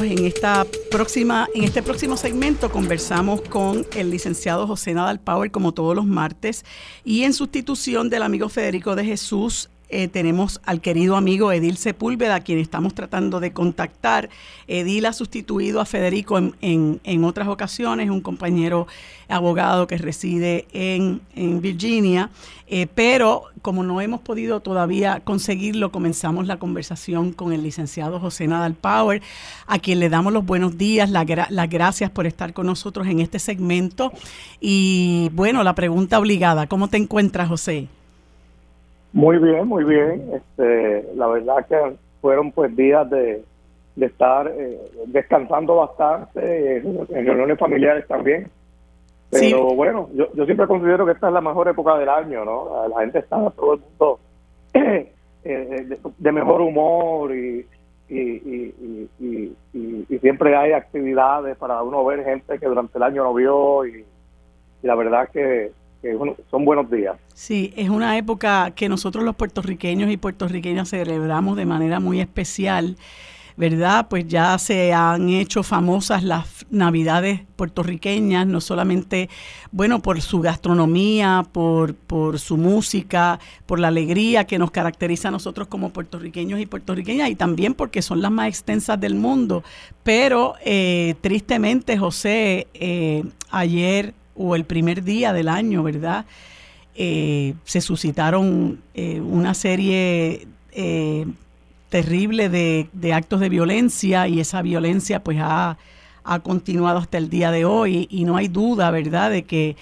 En esta próxima, en este próximo segmento conversamos con el licenciado José Nadal Power, como todos los martes, y en sustitución del amigo Federico de Jesús, eh, tenemos al querido amigo Edil Sepúlveda, a quien estamos tratando de contactar. Edil ha sustituido a Federico en, en, otras ocasiones, un compañero abogado que reside en, en Virginia, eh, pero como no hemos podido todavía conseguirlo, comenzamos la conversación con el licenciado José Nadal Power, a quien le damos los buenos días, las gracias por estar con nosotros en este segmento. Y bueno, la pregunta obligada, ¿cómo te encuentras, José? Muy bien, muy bien. Este, la verdad que fueron pues días de, estar eh, descansando bastante, en, reuniones familiares también. Pero bueno, yo, yo siempre considero que esta es la mejor época del año, ¿no? La gente está todo el mundo eh, de, mejor humor y, y, y, y, y, siempre hay actividades para uno ver gente que durante el año no vio y, la verdad que son buenos días. Sí, es una época que nosotros los puertorriqueños y puertorriqueñas celebramos de manera muy especial. ¿verdad? Pues ya se han hecho famosas las navidades puertorriqueñas, no solamente, bueno, por su gastronomía, por, por su música, por la alegría que nos caracteriza a nosotros como puertorriqueños y puertorriqueñas, y también porque son las más extensas del mundo. Pero eh, tristemente, José, eh, ayer o el primer día del año, ¿verdad? Eh, se suscitaron eh, una serie eh, terrible de, actos de violencia y esa violencia pues ha, continuado hasta el día de hoy y no hay duda, ¿verdad?, de que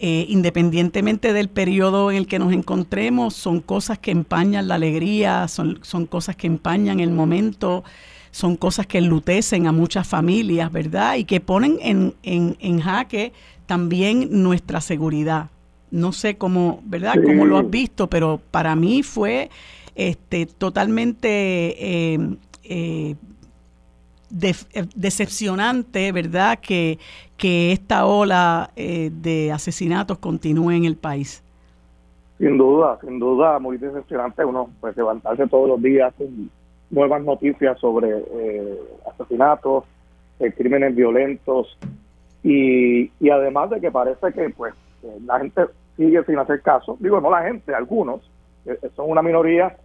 independientemente del periodo en el que nos encontremos, son cosas que empañan la alegría, son, son cosas que empañan el momento, son cosas que enlutecen a muchas familias, ¿verdad? Y que ponen en, en, en jaque también nuestra seguridad. No sé cómo, ¿verdad? Cómo lo has visto, pero para mí fue este, totalmente eh, eh, decepcionante, ¿verdad? Que, que esta ola de asesinatos continúe en el país. Sin duda, sin duda, muy decepcionante uno pues levantarse todos los días con nuevas noticias sobre eh, asesinatos, eh, crímenes violentos y, y además de que parece que pues eh, la gente sigue sin hacer caso, digo no la gente, algunos, son una minoría,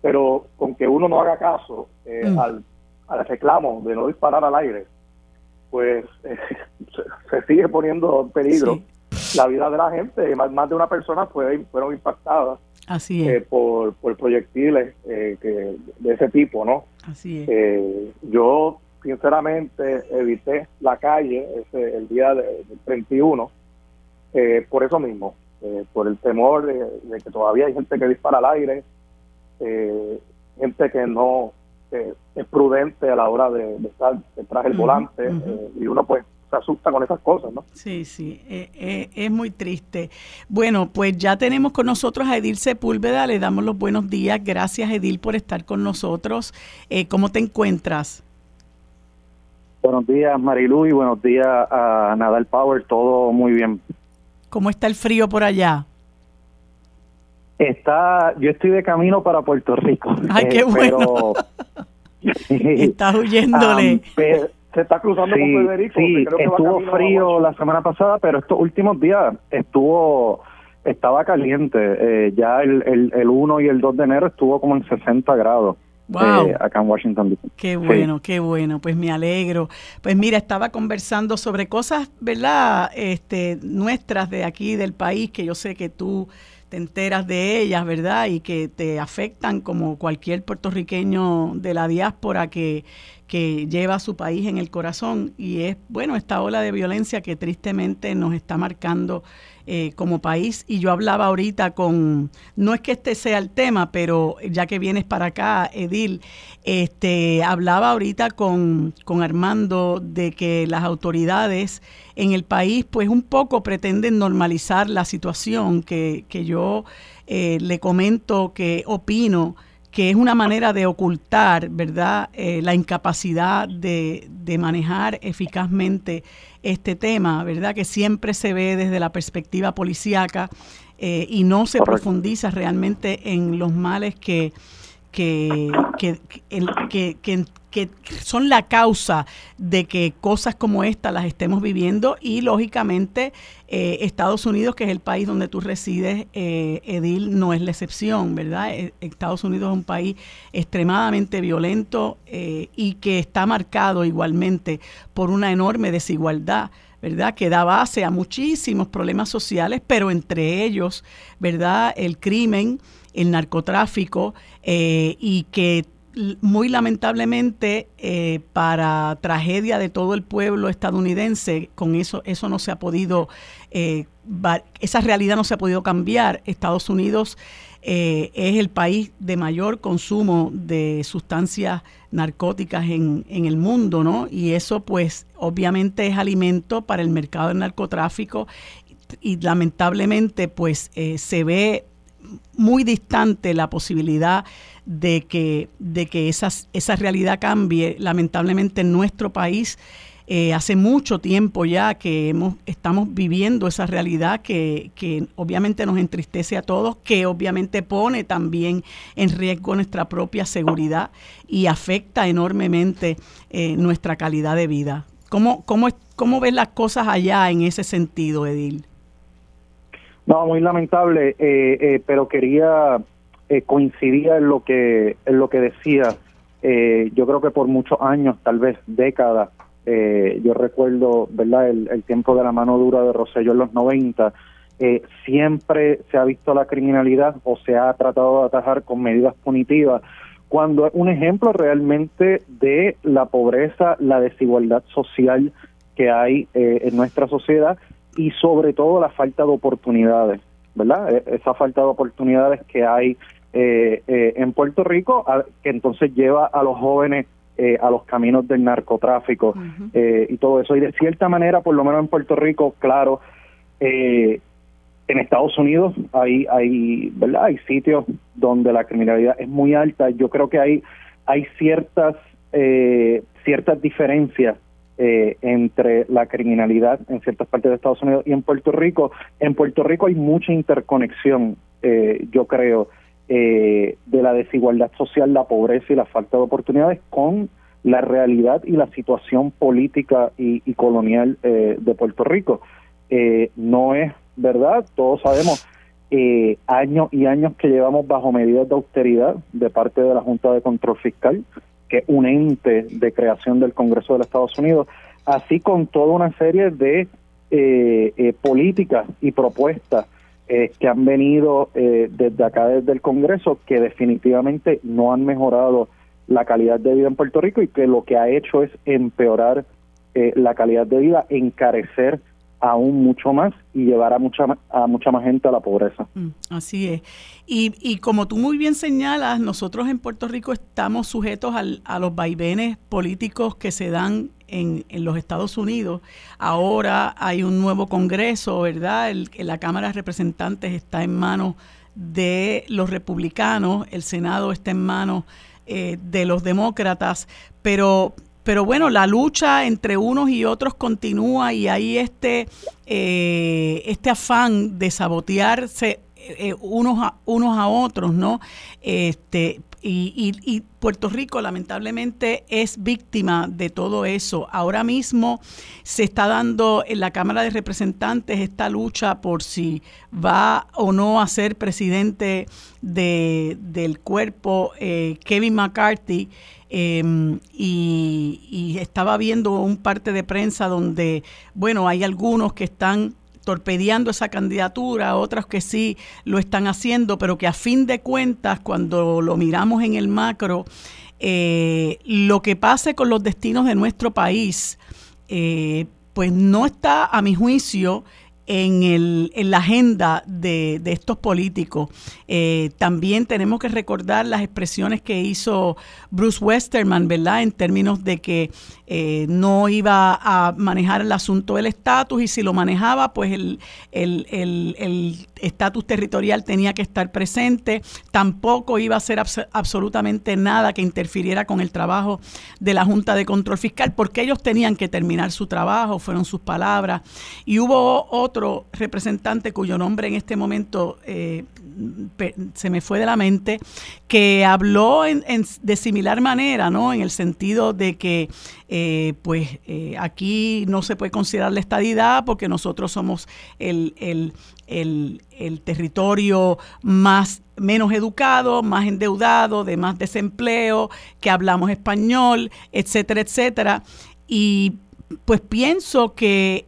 pero con que uno no haga caso mm. al, al reclamo de no disparar al aire, pues se, sigue poniendo en peligro la vida de la gente. Más, más de una persona fue, fueron impactadas Así eh, por, por proyectiles eh, que, de ese tipo, ¿no? Así eh, yo, sinceramente, evité la calle ese, el día del 31 por eso mismo, por el temor de, que todavía hay gente que dispara al aire, gente que no es prudente a la hora de, estar detrás del volante y uno pues se asusta con esas cosas, ¿no? Sí, sí, eh, eh, es muy triste. Bueno, pues ya tenemos con nosotros a Edil Sepúlveda, le damos los buenos días. Gracias, Edil, por estar con nosotros. Eh, ¿Cómo te encuentras? Buenos días, Marilu, y buenos días a Nadal Power, todo muy bien. ¿Cómo está el frío por allá? Está, yo estoy de camino para Puerto Rico. Ay, qué bueno. Estás huyéndole. Se está cruzando con Federico. Sí, estuvo frío la semana pasada, pero estos últimos días estuvo estaba caliente. Eh, ya el, el, el 1 y el 2 de enero estuvo como en 60 grados. Wow. Eh, acá en Washington Qué bueno, qué bueno, pues me alegro. Pues mira, estaba conversando sobre cosas, ¿verdad? Este, nuestras de aquí del país que yo sé que tú te enteras de ellas, ¿verdad? Y que te afectan como cualquier puertorriqueño de la diáspora que, que lleva a su país en el corazón y es, bueno, esta ola de violencia que tristemente nos está marcando eh, como país. Y yo hablaba ahorita con, no es que este sea el tema, pero ya que vienes para acá, Edil, este, hablaba ahorita con, con Armando de que las autoridades en el país pues un poco pretenden normalizar la situación que, que yo eh, le comento que opino que es una manera de ocultar, ¿verdad?, eh, la incapacidad de, de, manejar eficazmente este tema, ¿verdad?, que siempre se ve desde la perspectiva policíaca eh, y no se profundiza realmente en los males que, que, que, que, que, que son la causa de que cosas como esta las estemos viviendo y lógicamente eh, Estados Unidos, que es el país donde tú resides, eh, Edil, no es la excepción, ¿verdad? Eh, Estados Unidos es un país extremadamente violento y que está marcado igualmente por una enorme desigualdad. ¿verdad? Que da base a muchísimos problemas sociales, pero entre ellos, ¿verdad? El crimen, el narcotráfico y que muy lamentablemente, eh, para tragedia de todo el pueblo estadounidense, con eso, eso no se ha podido, eh, esa realidad no se ha podido cambiar. Estados Unidos eh, es el país de mayor consumo de sustancias narcóticas en, en, el mundo, ¿no? Y eso, pues, obviamente es alimento para el mercado del narcotráfico y lamentablemente, pues, se ve muy distante la posibilidad de que, de que esas, esa realidad cambie. Lamentablemente en nuestro país eh, hace mucho tiempo ya que hemos, estamos viviendo esa realidad que, que, obviamente nos entristece a todos, que obviamente pone también en riesgo nuestra propia seguridad y afecta enormemente eh, nuestra calidad de vida. ¿Cómo, cómo, ¿Cómo ves las cosas allá en ese sentido, Edil? No, muy lamentable, eh, pero quería eh, coincidía en lo que en lo que decía. Eh, yo creo que por muchos años, tal vez décadas, eh, yo recuerdo, ¿verdad? El, tiempo de la mano dura de Rosselló en los 90, siempre se ha visto la criminalidad o se ha tratado de atajar con medidas punitivas, cuando es un ejemplo realmente de la pobreza, la desigualdad social que hay en nuestra sociedad y sobre todo la falta de oportunidades, ¿verdad? E, esa falta de oportunidades que hay eh, eh, en Puerto Rico, que entonces lleva a los jóvenes eh, a los caminos del narcotráfico y todo eso. Y de cierta manera, por lo menos en Puerto Rico, claro, es en Estados Unidos hay, hay, ¿verdad? hay sitios donde la criminalidad es muy alta. Yo creo que hay, hay ciertas, eh, ciertas diferencias eh, entre la criminalidad en ciertas partes de Estados Unidos y en Puerto Rico. En Puerto Rico hay mucha interconexión, eh, yo creo, de la desigualdad social, la pobreza y la falta de oportunidades con la realidad y la situación política y, y colonial de Puerto Rico. no es ¿verdad? Todos sabemos eh, años y años que llevamos bajo medidas de austeridad de parte de la Junta de Control Fiscal, que un ente de creación del Congreso de los Estados Unidos, así con toda una serie de eh, eh, políticas y propuestas que han venido desde acá, desde el Congreso, que definitivamente no han mejorado la calidad de vida en Puerto Rico y que lo que ha hecho es empeorar la calidad de vida, encarecer aún mucho más y llevar a mucha, a mucha más gente a la pobreza. Mm, así es. Y, y como tú muy bien señalas, nosotros en Puerto Rico estamos sujetos al, a los vaivenes políticos que se dan en, en, los Estados Unidos. Ahora hay un nuevo Congreso, ¿verdad? El, la Cámara de Representantes está en manos de los republicanos, el Senado está en manos eh, de los demócratas, pero pero bueno, la lucha entre unos y otros continúa y hay este, eh, este afán de sabotearse eh, unos, a, unos a otros, ¿no? Este, y, y, Puerto Rico lamentablemente es víctima de todo eso. Ahora mismo se está dando en la Cámara de Representantes esta lucha por si va o no a ser presidente de, del cuerpo eh, Kevin McCarthy. Em, y, estaba viendo un parte de prensa donde, bueno, hay algunos que están torpedeando esa candidatura, otros que sí lo están haciendo, pero que a fin de cuentas, cuando lo miramos en el macro, eh, lo que pase con los destinos de nuestro país, eh, pues no está, a mi juicio, en, el, en la agenda de, de estos políticos. Eh, también tenemos que recordar las expresiones que hizo Bruce Westerman, ¿verdad? En términos de que eh, no iba a manejar el asunto del estatus y si lo manejaba, pues el estatus territorial tenía que estar presente. Tampoco iba a hacer absolutamente nada que interfiriera con el trabajo de la Junta de Control Fiscal, porque ellos tenían que terminar su trabajo, fueron sus palabras. Y hubo otro representante cuyo nombre en este momento eh, se me fue de la mente, que habló en, de similar manera, ¿no? En el sentido de que, eh, pues, eh, aquí no se puede considerar la estadidad porque nosotros somos el, el, el, el territorio más menos educado, más endeudado, de más desempleo, que hablamos español, etcétera, etcétera. Y pues pienso que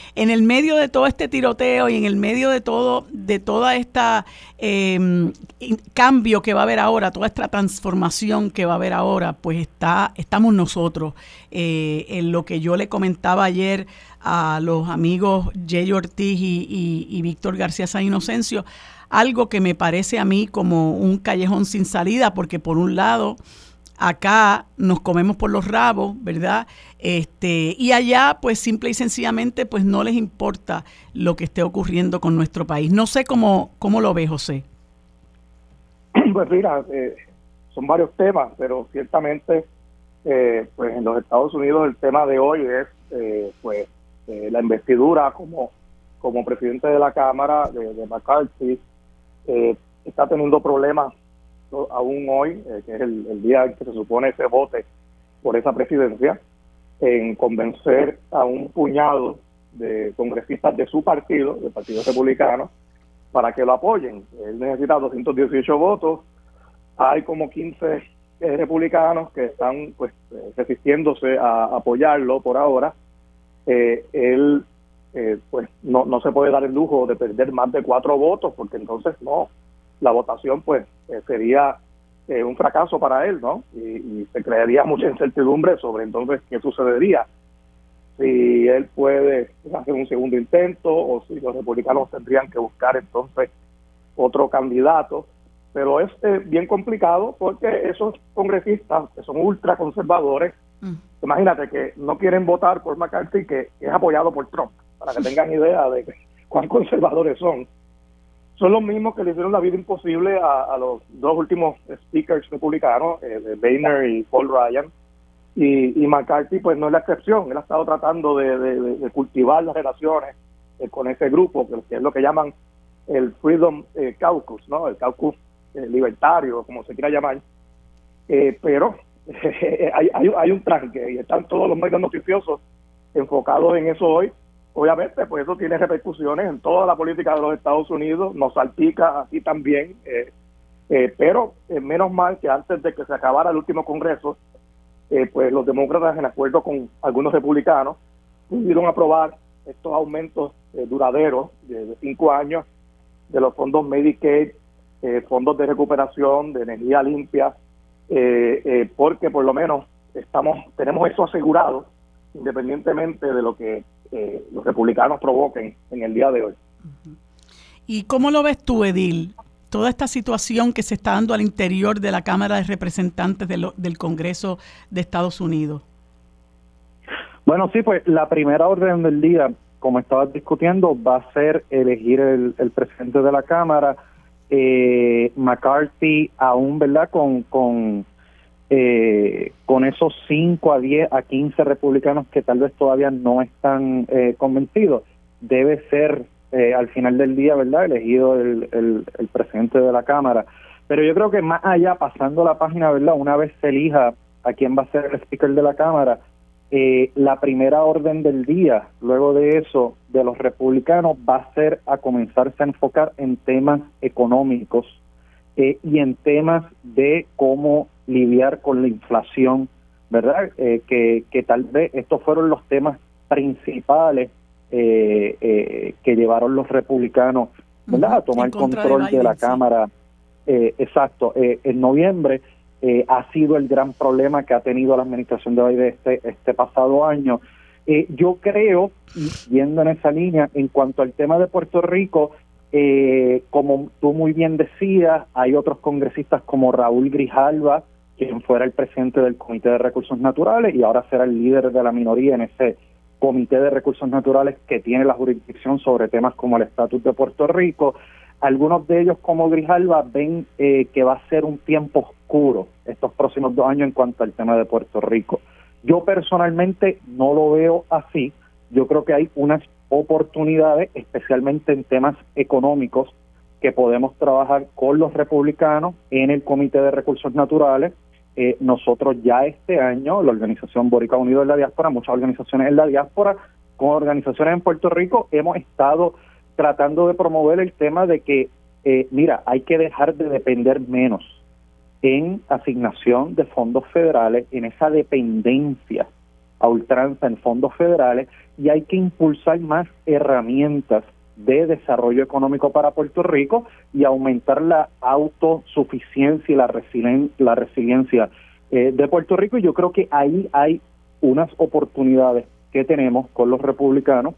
en el medio de todo este tiroteo y en el medio de todo de toda esta em, cambio que va a haber ahora, toda esta transformación que va a haber ahora, pues está estamos nosotros eh, en lo que yo le comentaba ayer a los amigos Jay Ortiz y, y Víctor García San Inocencio, algo que me parece a mí como un callejón sin salida, porque por un lado acá nos comemos por los rabos, ¿verdad? Este, y allá, pues simple y sencillamente, pues no les importa lo que esté ocurriendo con nuestro país. No sé cómo, cómo lo ve José. Pues mira, eh, son varios temas, pero ciertamente, eh, pues en los Estados Unidos el tema de hoy es, eh, pues, la investidura como, como presidente de la Cámara de, de McCarthy. está teniendo problemas aún hoy, eh, que es el, día en que se supone se vote por esa presidencia, en convencer a un puñado de congresistas de su partido, del Partido Republicano, para que lo apoyen. Él necesita 218 votos, hay como 15 eh, republicanos que están pues eh, resistiéndose a apoyarlo por ahora. él pues no, no se puede dar el lujo de perder más de cuatro votos porque entonces no la votación pues eh, sería eh, un fracaso para él, ¿no? Y, se crearía mucha incertidumbre sobre entonces qué sucedería. Si él puede hacer un segundo intento o si los republicanos tendrían que buscar entonces otro candidato. Pero es eh, bien complicado porque esos congresistas que son ultraconservadores, mm. imagínate que no quieren votar por McCarthy, que es apoyado por Trump, para que tengan idea de cuán conservadores son son los mismos que le hicieron la vida imposible a, los dos últimos speakers republicanos, eh, Boehner y Paul Ryan. Y, McCarthy, pues no es la excepción. Él ha estado tratando de, cultivar las relaciones eh, con ese grupo, que es lo que llaman el Freedom eh, Caucus, ¿no? El caucus eh, libertario, como se quiera llamar. pero hay, hay, hay un tranque y están todos los medios noticiosos enfocados en eso hoy obviamente, pues eso tiene repercusiones en toda la política de los Estados Unidos, nos salpica así también, eh, eh, pero eh, menos mal que antes de que se acabara el último Congreso, pues los demócratas, en acuerdo con algunos republicanos, pudieron aprobar estos aumentos duraderos de, cinco años de los fondos Medicaid, fondos de recuperación, de energía limpia, porque por lo menos estamos tenemos eso asegurado, independientemente de lo que eh, los republicanos provoquen en el día de hoy. ¿Y cómo lo ves tú, Edil? Toda esta situación que se está dando al interior de la Cámara de Representantes del Congreso de Estados Unidos. Bueno, sí, pues la primera orden del día, como estabas discutiendo, va a ser elegir el, presidente de la Cámara. Eh, McCarthy aún, ¿verdad? Con, con eh, con esos 5 a 10 a 15 republicanos que tal vez todavía no están eh, convencidos, debe ser eh, al final del día, ¿verdad?, elegido el, el, presidente de la Cámara. Pero yo creo que más allá, pasando la página, ¿verdad?, una vez se elija a quién va a ser el speaker de la Cámara, eh, la primera orden del día, luego de eso, de los republicanos, va a ser a comenzarse a enfocar en temas económicos y en temas de cómo lidiar con la inflación, ¿verdad? Eh, que, que tal vez estos fueron los temas principales eh, eh, que llevaron los republicanos, ¿verdad? A tomar control de, la Cámara. exacto, en noviembre ha sido el gran problema que ha tenido la administración de Biden este, este pasado año. yo creo, yendo en esa línea, en cuanto al tema de Puerto Rico, como tú muy bien decías, hay otros congresistas como Raúl Grijalva, quien fuera el presidente del Comité de Recursos Naturales y ahora será el líder de la minoría en ese Comité de Recursos Naturales que tiene la jurisdicción sobre temas como el estatus de Puerto Rico. Algunos de ellos, como Grijalva, ven eh, que va a ser un tiempo oscuro estos próximos dos años en cuanto al tema de Puerto Rico. Yo personalmente no lo veo así. Yo creo que hay unas oportunidades, especialmente en temas económicos, que podemos trabajar con los republicanos en el Comité de Recursos Naturales eh, nosotros ya este año, la organización Borica Unido en la Diáspora, muchas organizaciones en la diáspora, con organizaciones en Puerto Rico, hemos estado tratando de promover el tema de que, eh, mira, hay que dejar de depender menos en asignación de fondos federales, en esa dependencia a ultranza en fondos federales, y hay que impulsar más herramientas de desarrollo económico para Puerto Rico y aumentar la autosuficiencia y la, la resiliencia eh, de Puerto Rico. Y yo creo que ahí hay unas oportunidades que tenemos con los republicanos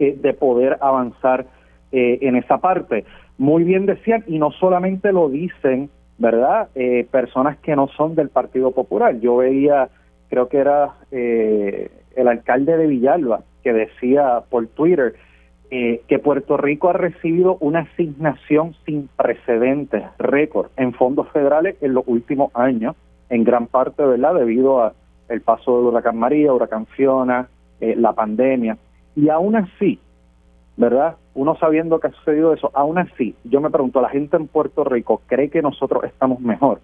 eh, de poder avanzar eh, en esa parte. Muy bien decían, y no solamente lo dicen, ¿verdad? personas que no son del Partido Popular. Yo veía, creo que era el alcalde de Villalba, que decía por Twitter, eh, que Puerto Rico ha recibido una asignación sin precedentes, récord, en fondos federales en los últimos años, en gran parte, ¿verdad?, debido a el paso de huracán María, huracán Fiona, eh, la pandemia. Y aún así, ¿verdad? Uno sabiendo que ha sucedido eso, aún así, yo me pregunto, ¿la gente en Puerto Rico cree que nosotros estamos mejor?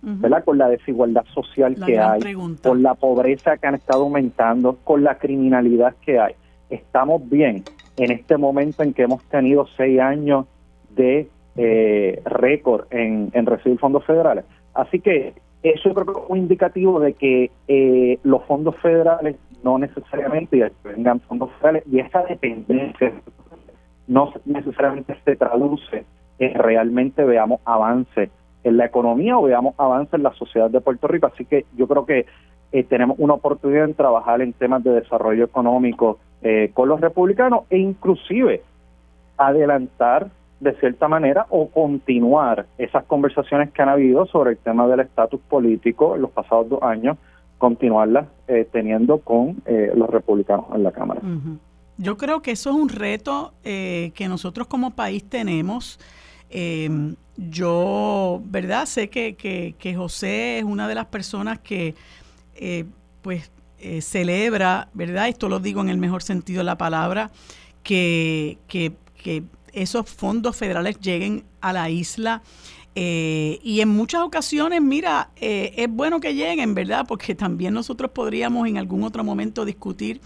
¿Verdad? Con la desigualdad social que hay, con la pobreza que han estado aumentando, con la criminalidad que hay. ¿Estamos bien? En este momento en que hemos tenido seis años de eh, récord en, recibir fondos federales. Así que eso creo es un indicativo de que eh, los fondos federales no necesariamente vengan fondos federales y esa dependencia no necesariamente se traduce en realmente veamos avance en la economía o veamos avance en la sociedad de Puerto Rico. Así que yo creo que eh, tenemos una oportunidad en trabajar en temas de desarrollo económico eh, con los republicanos e inclusive adelantar de cierta manera o continuar esas conversaciones que han habido sobre el tema del estatus político en los pasados dos años, continuarlas eh, teniendo con los republicanos en la Cámara. Yo creo que eso es un reto eh, que nosotros como país tenemos. Em, yo, ¿verdad? Sé que, que, José es una de las personas que, eh, pues, eh, celebra, ¿verdad? Esto lo digo en el mejor sentido de la palabra, que, que, esos fondos federales lleguen a la isla. Eh, y en muchas ocasiones, mira, es bueno que lleguen, ¿verdad? Porque también nosotros podríamos en algún otro momento discutir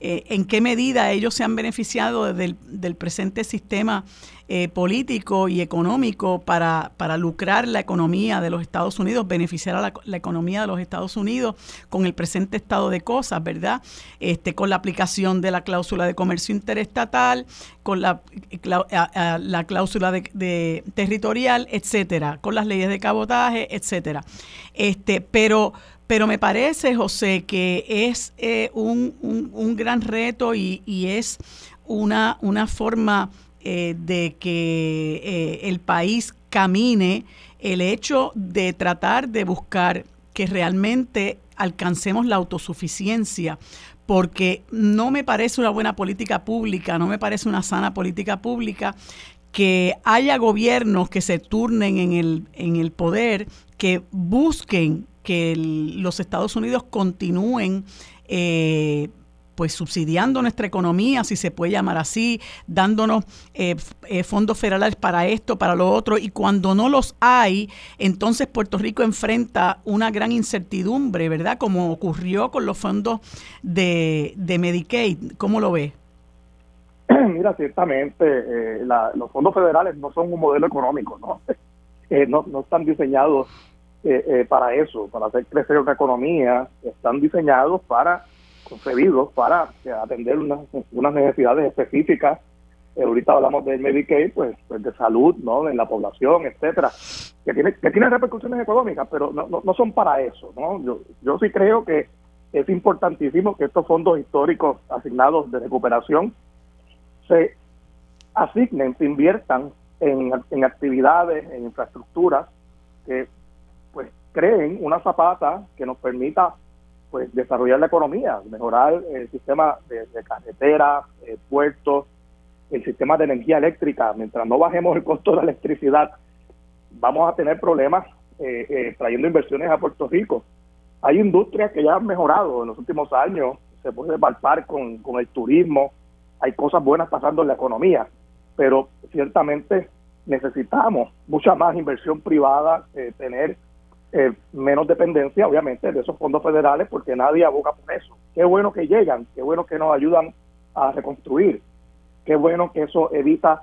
eh, en qué medida ellos se han beneficiado del, del presente sistema eh, político y económico para, para, lucrar la economía de los Estados Unidos, beneficiar a la, economía de los Estados Unidos con el presente estado de cosas, ¿verdad? Este, con la aplicación de la cláusula de comercio interestatal, con la, la cláusula de, territorial, etcétera, con las leyes de cabotaje, etcétera. Este, pero pero me parece, José, que es eh, un, un, gran reto y, es una, una forma eh, de que eh, el país camine el hecho de tratar de buscar que realmente alcancemos la autosuficiencia, porque no me parece una buena política pública, no me parece una sana política pública que haya gobiernos que se turnen en el, en el poder, que busquen que los Estados Unidos continúen eh, pues subsidiando nuestra economía, si se puede llamar así, dándonos eh, eh, fondos federales para esto, para lo otro, y cuando no los hay, entonces Puerto Rico enfrenta una gran incertidumbre, ¿verdad? Como ocurrió con los fondos de, de Medicaid. ¿Cómo lo ve? Mira, ciertamente los fondos federales no son un modelo económico, ¿no? no, no están diseñados eh, eh, para eso, para hacer crecer una economía, están diseñados para, concebidos para eh, atender unas, unas necesidades específicas. ahorita hablamos del Medicaid, pues, pues, de salud, ¿no? En la población, etcétera, que tiene, que tiene repercusiones económicas, pero no, no, son para eso, ¿no? Yo, yo sí creo que es importantísimo que estos fondos históricos asignados de recuperación se asignen, se inviertan en, en actividades, en infraestructuras que creen una zapata que nos permita pues desarrollar la economía, mejorar el sistema de, carreteras, eh, puertos, el sistema de energía eléctrica. Mientras no bajemos el costo de la electricidad, vamos a tener problemas eh, eh, trayendo inversiones a Puerto Rico. Hay industrias que ya han mejorado en los últimos años, se puede palpar con, con el turismo, hay cosas buenas pasando en la economía, pero ciertamente necesitamos mucha más inversión privada, tener eh, menos dependencia, obviamente, de esos fondos federales, porque nadie aboga por eso. Qué bueno que llegan, qué bueno que nos ayudan a reconstruir, qué bueno que eso evita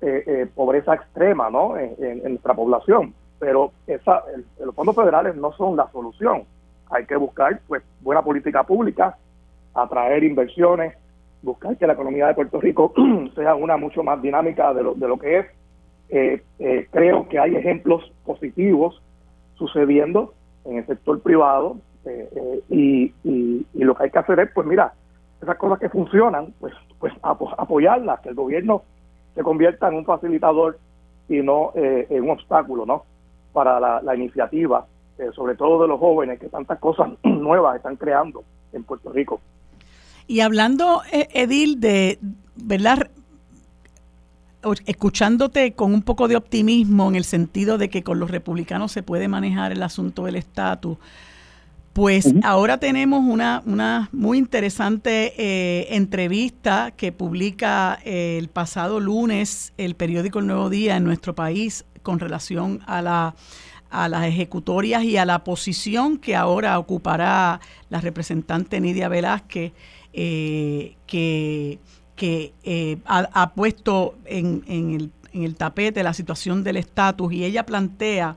eh, eh, pobreza extrema ¿no? En, nuestra población. Pero esa, los fondos federales no son la solución. Hay que buscar pues buena política pública, atraer inversiones, buscar que la economía de Puerto Rico sea una mucho más dinámica de lo, de lo que es. creo que hay ejemplos positivos sucediendo en el sector privado eh, eh, y, y, lo que hay que hacer es, pues mira, esas cosas que funcionan, pues, pues apoyarlas, que el gobierno se convierta en un facilitador y no eh, en un obstáculo, ¿no? Para la, iniciativa, sobre todo de los jóvenes que tantas cosas nuevas están creando en Puerto Rico. Y hablando, Edil, de, ¿verdad? Escuchándote con un poco de optimismo en el sentido de que con los republicanos se puede manejar el asunto del estatus, pues ahora tenemos una, una muy interesante eh, entrevista que publica eh, el pasado lunes el periódico El Nuevo Día en nuestro país con relación a la a las ejecutorias y a la posición que ahora ocupará la representante Nidia Velázquez, eh, que que eh, ha, puesto en, el, en el tapete la situación del estatus y ella plantea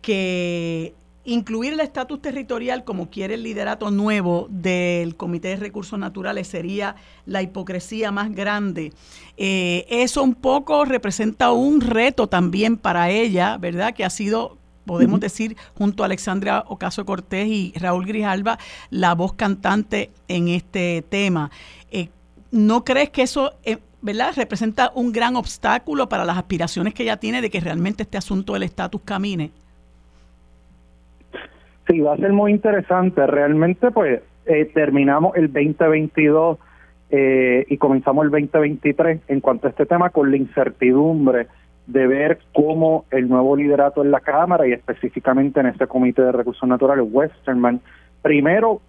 que incluir el estatus territorial como quiere el liderato nuevo del Comité de Recursos Naturales sería la hipocresía más grande. Eh, eso un poco representa un reto también para ella, ¿verdad? Que ha sido podemos decir, junto a Alexandra Ocaso Cortés y Raúl Grijalva, la voz cantante en este tema. ¿No crees que eso eh, ¿verdad? representa un gran obstáculo para las aspiraciones que ella tiene de que realmente este asunto del estatus camine? Sí, va a ser muy interesante. Realmente, pues, eh, terminamos el 2022 eh, y comenzamos el 2023 en cuanto a este tema con la incertidumbre de ver cómo el nuevo liderato en la Cámara y específicamente en este Comité de Recursos Naturales, Westernman, primero,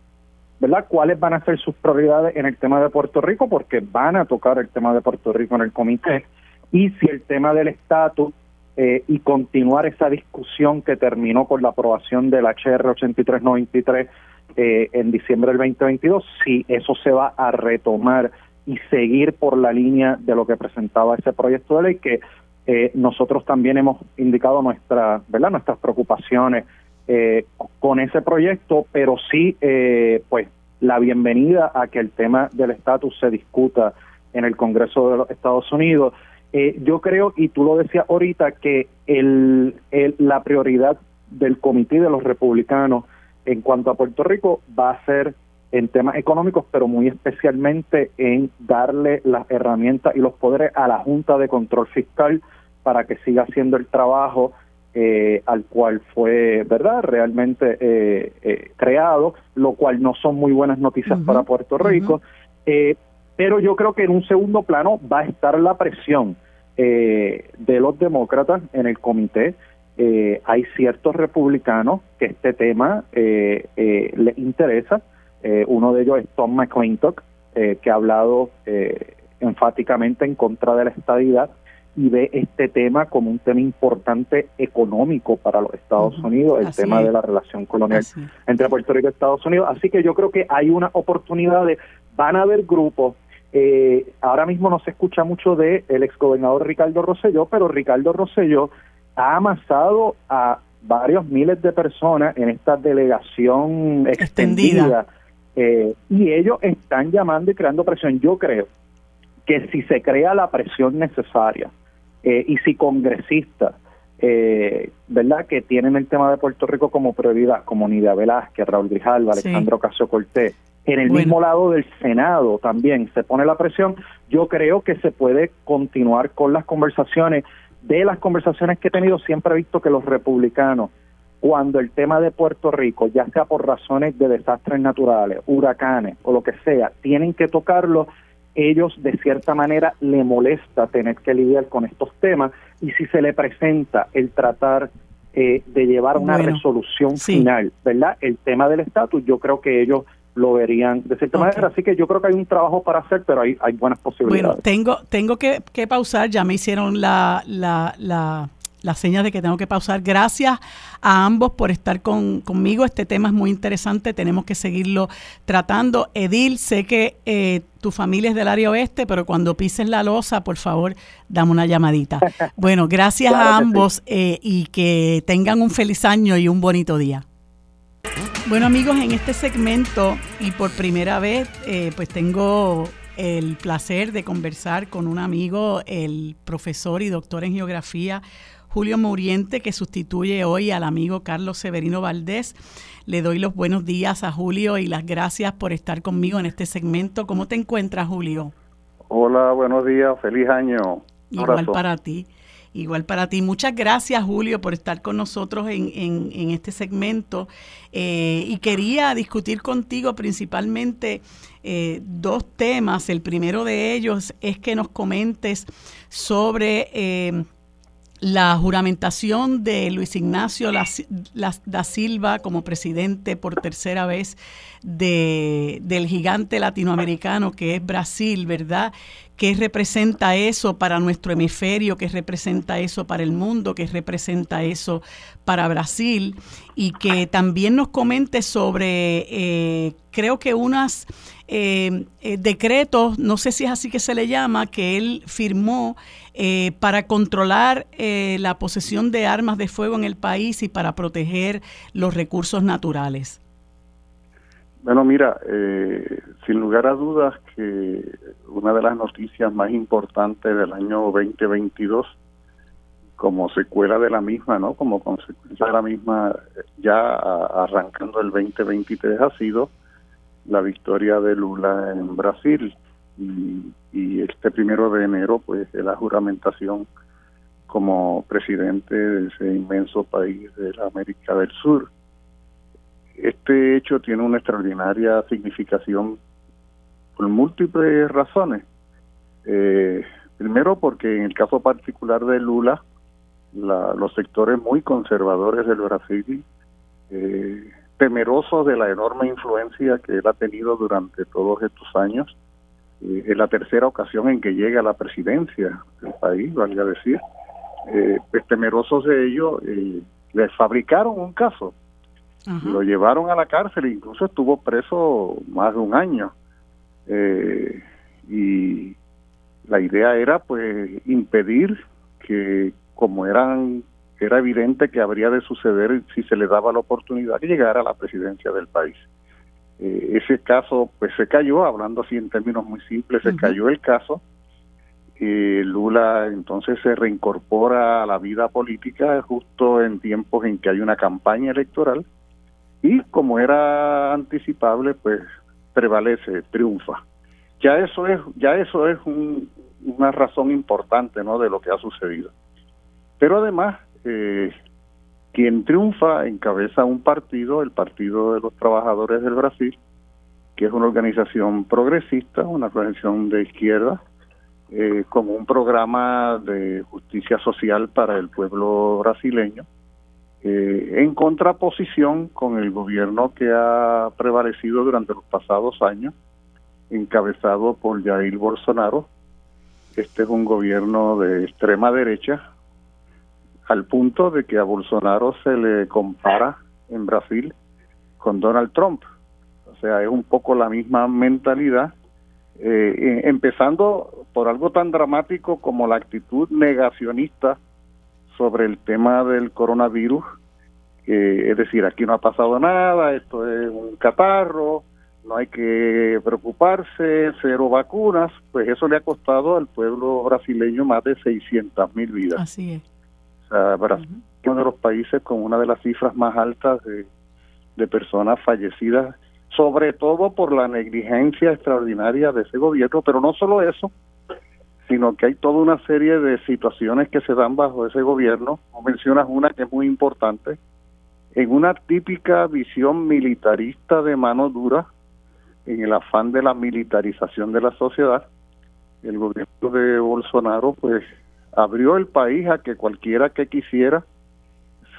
¿verdad? ¿Cuáles van a ser sus prioridades en el tema de Puerto Rico? Porque van a tocar el tema de Puerto Rico en el comité. Y si el tema del estatus eh, y continuar esa discusión que terminó con la aprobación del HR 8393 eh, en diciembre del 2022, si eso se va a retomar y seguir por la línea de lo que presentaba ese proyecto de ley que eh, nosotros también hemos indicado nuestra, ¿verdad? nuestras preocupaciones eh, con ese proyecto, pero sí, eh, pues, la bienvenida a que el tema del estatus se discuta en el Congreso de los Estados Unidos. yo creo, y tú lo decías ahorita, que el, la prioridad del comité de los republicanos en cuanto a Puerto Rico va a ser en temas económicos, pero muy especialmente en darle las herramientas y los poderes a la Junta de Control Fiscal para que siga haciendo el trabajo eh, al cual fue, ¿verdad?, realmente eh, eh, creado, lo cual no son muy buenas noticias para Puerto Rico. pero yo creo que en un segundo plano va a estar la presión de los demócratas en el comité. hay ciertos republicanos que este tema les interesa. uno de ellos es Tom McClintock, que ha hablado enfáticamente en contra de la estadidad y ve este tema como un tema importante económico para los Estados Unidos, el tema de la relación colonial entre Puerto Rico y Estados Unidos. Así que yo creo que hay una oportunidad de, van a haber grupos, eh, ahora mismo no se escucha mucho de el exgobernador Ricardo Rosselló, pero Ricardo Rosselló ha amasado a varios miles de personas en esta delegación extendida, eh, y ellos están llamando y creando presión. Yo creo que si se crea la presión necesaria eh, y si congresistas, eh, ¿verdad?, que tienen el tema de Puerto Rico como prioridad, como Nidia Velázquez, Raúl Grijalva, Alejandro Casio Cortés, en el mismo lado del Senado también se pone la presión, yo creo que se puede continuar con las conversaciones. De las conversaciones que he tenido, siempre he visto que los republicanos, cuando el tema de Puerto Rico, ya sea por razones de desastres naturales, huracanes o lo que sea, tienen que tocarlo, ellos de cierta manera le molesta tener que lidiar con estos temas. Y si se le presenta el tratar eh, de llevar una resolución final, ¿verdad? El tema del estatus, yo creo que ellos lo verían de cierta manera, así que yo creo que hay un trabajo para hacer, pero hay, hay buenas posibilidades. Bueno, tengo, tengo que, que pausar, ya me hicieron la, la, la la señas de que tengo que pausar. Gracias a ambos por estar con, conmigo. Este tema es muy interesante, tenemos que seguirlo tratando. Edil, sé que eh, tu familia es del área oeste, pero cuando pises la losa, por favor, dame una llamadita. Bueno, gracias a ambos eh, y que tengan un feliz año y un bonito día. Bueno amigos, en este segmento y por primera vez, eh, pues tengo el placer de conversar con un amigo, el profesor y doctor en geografía Julio Muriente, que sustituye hoy al amigo Carlos Severino Valdés. Le doy los buenos días a Julio y las gracias por estar conmigo en este segmento. ¿Cómo te encuentras, Julio? Hola, buenos días, feliz año. Igual para ti. Igual para ti. Muchas gracias, Julio, por estar con nosotros en, en, este segmento. Eh, y quería discutir contigo principalmente eh, dos temas. El primero de ellos es que nos comentes sobre eh, la juramentación de Luis Ignacio da Silva como presidente por tercera vez de, del gigante latinoamericano que es Brasil, ¿verdad? ¿Qué representa eso para nuestro hemisferio? ¿Qué representa eso para el mundo? ¿Qué representa eso para Brasil? Y que también nos comente sobre, eh, creo que unos eh, eh, decretos, no sé si es así que se le llama, que él firmó para controlar la posesión de armas de fuego en el país y para proteger los recursos naturales. Bueno, mira, eh, sin lugar a dudas que una de las noticias más importantes del año 2022, como secuela de la misma, ¿no? Como consecuencia de la misma, ya arrancando el 2023 ha sido la victoria de Lula en Brasil y, y este primero de enero, pues, la juramentación como presidente de ese inmenso país de la América del Sur este hecho tiene una extraordinaria significación por múltiples razones. Eh, primero porque en el caso particular de Lula, los sectores muy conservadores del Brasil, eh, temerosos de la enorme influencia que él ha tenido durante todos estos años, eh, es la tercera ocasión en que llega a la presidencia del país, valga decir, eh, pues temerosos de ello, eh, le fabricaron un caso, lo llevaron a la cárcel, incluso estuvo preso más de un año. Eh, y la idea era pues impedir que como eran era evidente que habría de suceder si se le daba la oportunidad que llegara a la presidencia del país. Eh, ese caso pues se cayó, hablando así en términos muy simples, se cayó el caso. Eh, Lula entonces se reincorpora a la vida política justo en tiempos en que hay una campaña electoral y como era anticipable pues prevalece, triunfa. Ya eso es, ya eso es una razón importante ¿no? de lo que ha sucedido. Pero además, eh, quien triunfa encabeza un partido, el Partido de los Trabajadores del Brasil, que es una organización progresista, una organización de izquierda, eh, como un programa de justicia social para el pueblo brasileño, eh, en contraposición con el gobierno que ha prevalecido durante los pasados años, encabezado por Jair Bolsonaro. Este es un gobierno de extrema derecha, al punto de que a Bolsonaro se le compara en Brasil con Donald Trump. O sea, es un poco la misma mentalidad, eh, empezando por algo tan dramático como la actitud negacionista sobre el tema del coronavirus, es decir, aquí no ha pasado nada, esto es un catarro, no hay que preocuparse, cero vacunas, pues eso le ha costado al pueblo brasileño más de 600 mil vidas. Así es. O sea, Brasil es uno de los países con una de las cifras más altas de, de personas fallecidas, sobre todo por la negligencia extraordinaria de ese gobierno, pero no solo eso, sino que hay toda una serie de situaciones que se dan bajo ese gobierno. O mencionas una que es muy importante, en una típica visión militarista de mano dura, en el afán de la militarización de la sociedad, el gobierno de Bolsonaro pues abrió el país a que cualquiera que quisiera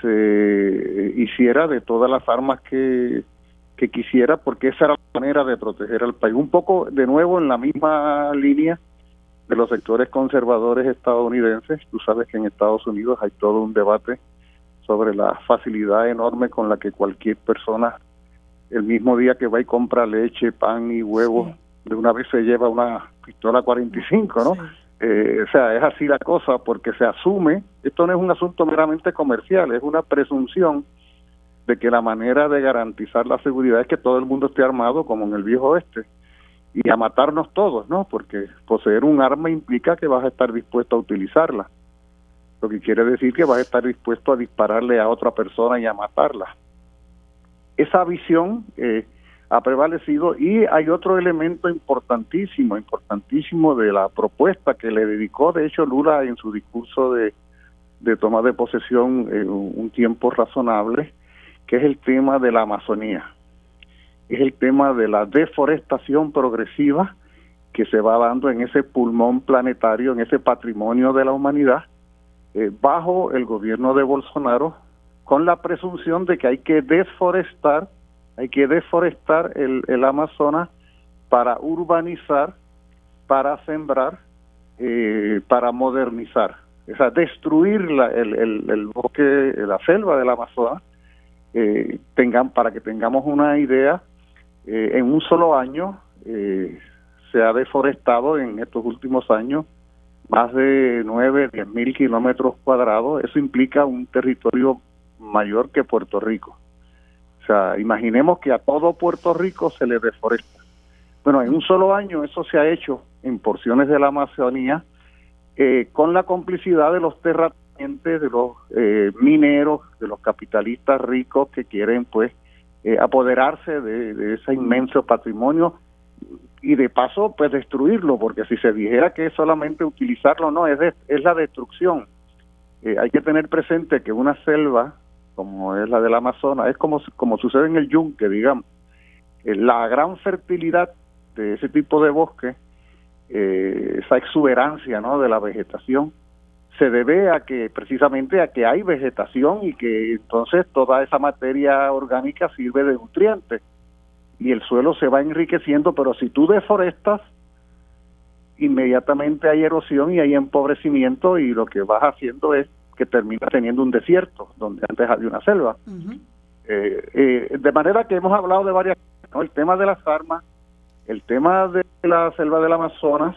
se hiciera de todas las armas que quisiera, porque esa era la manera de proteger al país. Un poco de nuevo en la misma línea de los sectores conservadores estadounidenses. Tú sabes que en Estados Unidos hay todo un debate sobre la facilidad enorme con la que cualquier persona el mismo día que va y compra leche, pan y huevos, de una vez se lleva una pistola 45, ¿no? Eh, o sea, es así la cosa porque se asume, esto no es un asunto meramente comercial, es una presunción de que la manera de garantizar la seguridad es que todo el mundo esté armado como en el viejo oeste y a matarnos todos, ¿no? Porque poseer un arma implica que vas a estar dispuesto a utilizarla, lo que quiere decir que vas a estar dispuesto a dispararle a otra persona y a matarla. Esa visión eh, ha prevalecido y hay otro elemento importantísimo, importantísimo de la propuesta que le dedicó, de hecho, Lula en su discurso de, de toma de posesión un tiempo razonable, que es el tema de la Amazonía es el tema de la deforestación progresiva que se va dando en ese pulmón planetario, en ese patrimonio de la humanidad, eh, bajo el gobierno de Bolsonaro, con la presunción de que hay que desforestar, hay que deforestar el, el Amazonas para urbanizar, para sembrar, eh, para modernizar. O sea, destruir la, el, el, el, bosque, la selva del Amazonas, eh, tengan, para que tengamos una idea, eh, en un solo año eh, se ha deforestado en estos últimos años más de 9, 10 mil kilómetros cuadrados. Eso implica un territorio mayor que Puerto Rico. O sea, imaginemos que a todo Puerto Rico se le deforesta. Bueno, en un solo año eso se ha hecho en porciones de la Amazonía eh, con la complicidad de los terratenientes, de los mineros, de los capitalistas ricos que quieren pues eh, apoderarse de, ese inmenso patrimonio y de paso pues destruirlo porque si se dijera que solamente utilizarlo no es es la destrucción eh, hay que tener presente que una selva como es la del Amazonas es como como sucede en el yunque digamos eh, la gran fertilidad de ese tipo de bosque, eh, esa exuberancia ¿no? de la vegetación, se debe a que precisamente a que hay vegetación y que entonces toda esa materia orgánica sirve de nutriente y el suelo se va enriqueciendo, pero si tú deforestas, inmediatamente hay erosión y hay empobrecimiento y lo que vas haciendo es que termina teniendo un desierto donde antes había una selva. Eh, eh, de manera que hemos hablado de varias ¿no? el tema de las armas, el tema de la selva del Amazonas,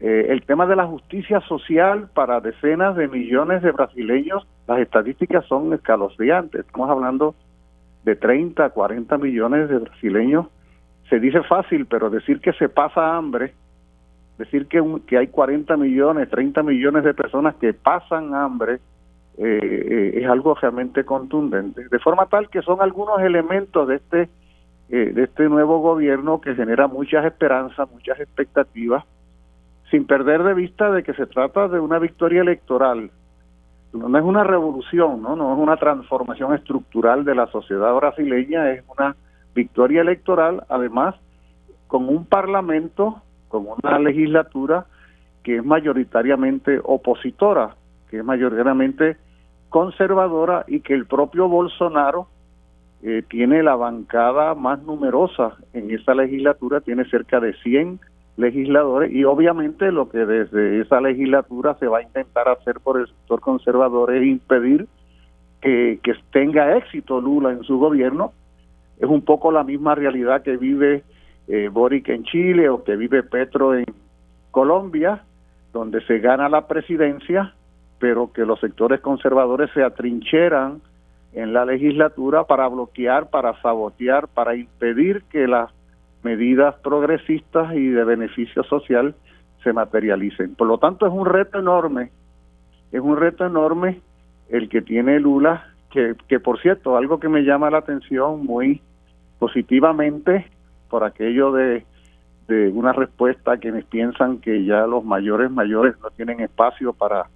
eh, el tema de la justicia social para decenas de millones de brasileños, las estadísticas son escalofriantes. Estamos hablando de 30, 40 millones de brasileños. Se dice fácil, pero decir que se pasa hambre decir que, que hay 40 millones, 30 millones de personas que pasan hambre eh, eh, es algo realmente contundente. De forma tal que son algunos elementos de este, eh, de este nuevo gobierno que genera muchas esperanzas, muchas expectativas, sin perder de vista de que se trata de una victoria electoral. No es una revolución, ¿no? no es una transformación estructural de la sociedad brasileña, es una victoria electoral, además, con un parlamento con una legislatura que es mayoritariamente opositora, que es mayoritariamente conservadora y que el propio Bolsonaro eh, tiene la bancada más numerosa en esa legislatura, tiene cerca de 100 legisladores y obviamente lo que desde esa legislatura se va a intentar hacer por el sector conservador es impedir que, que tenga éxito Lula en su gobierno. Es un poco la misma realidad que vive eh, Boric en Chile o que vive Petro en Colombia, donde se gana la presidencia, pero que los sectores conservadores se atrincheran en la legislatura para bloquear, para sabotear, para impedir que las medidas progresistas y de beneficio social se materialicen. Por lo tanto, es un reto enorme, es un reto enorme el que tiene Lula, que, que por cierto, algo que me llama la atención muy positivamente por aquello de, de una respuesta a quienes piensan que ya los mayores mayores no tienen espacio para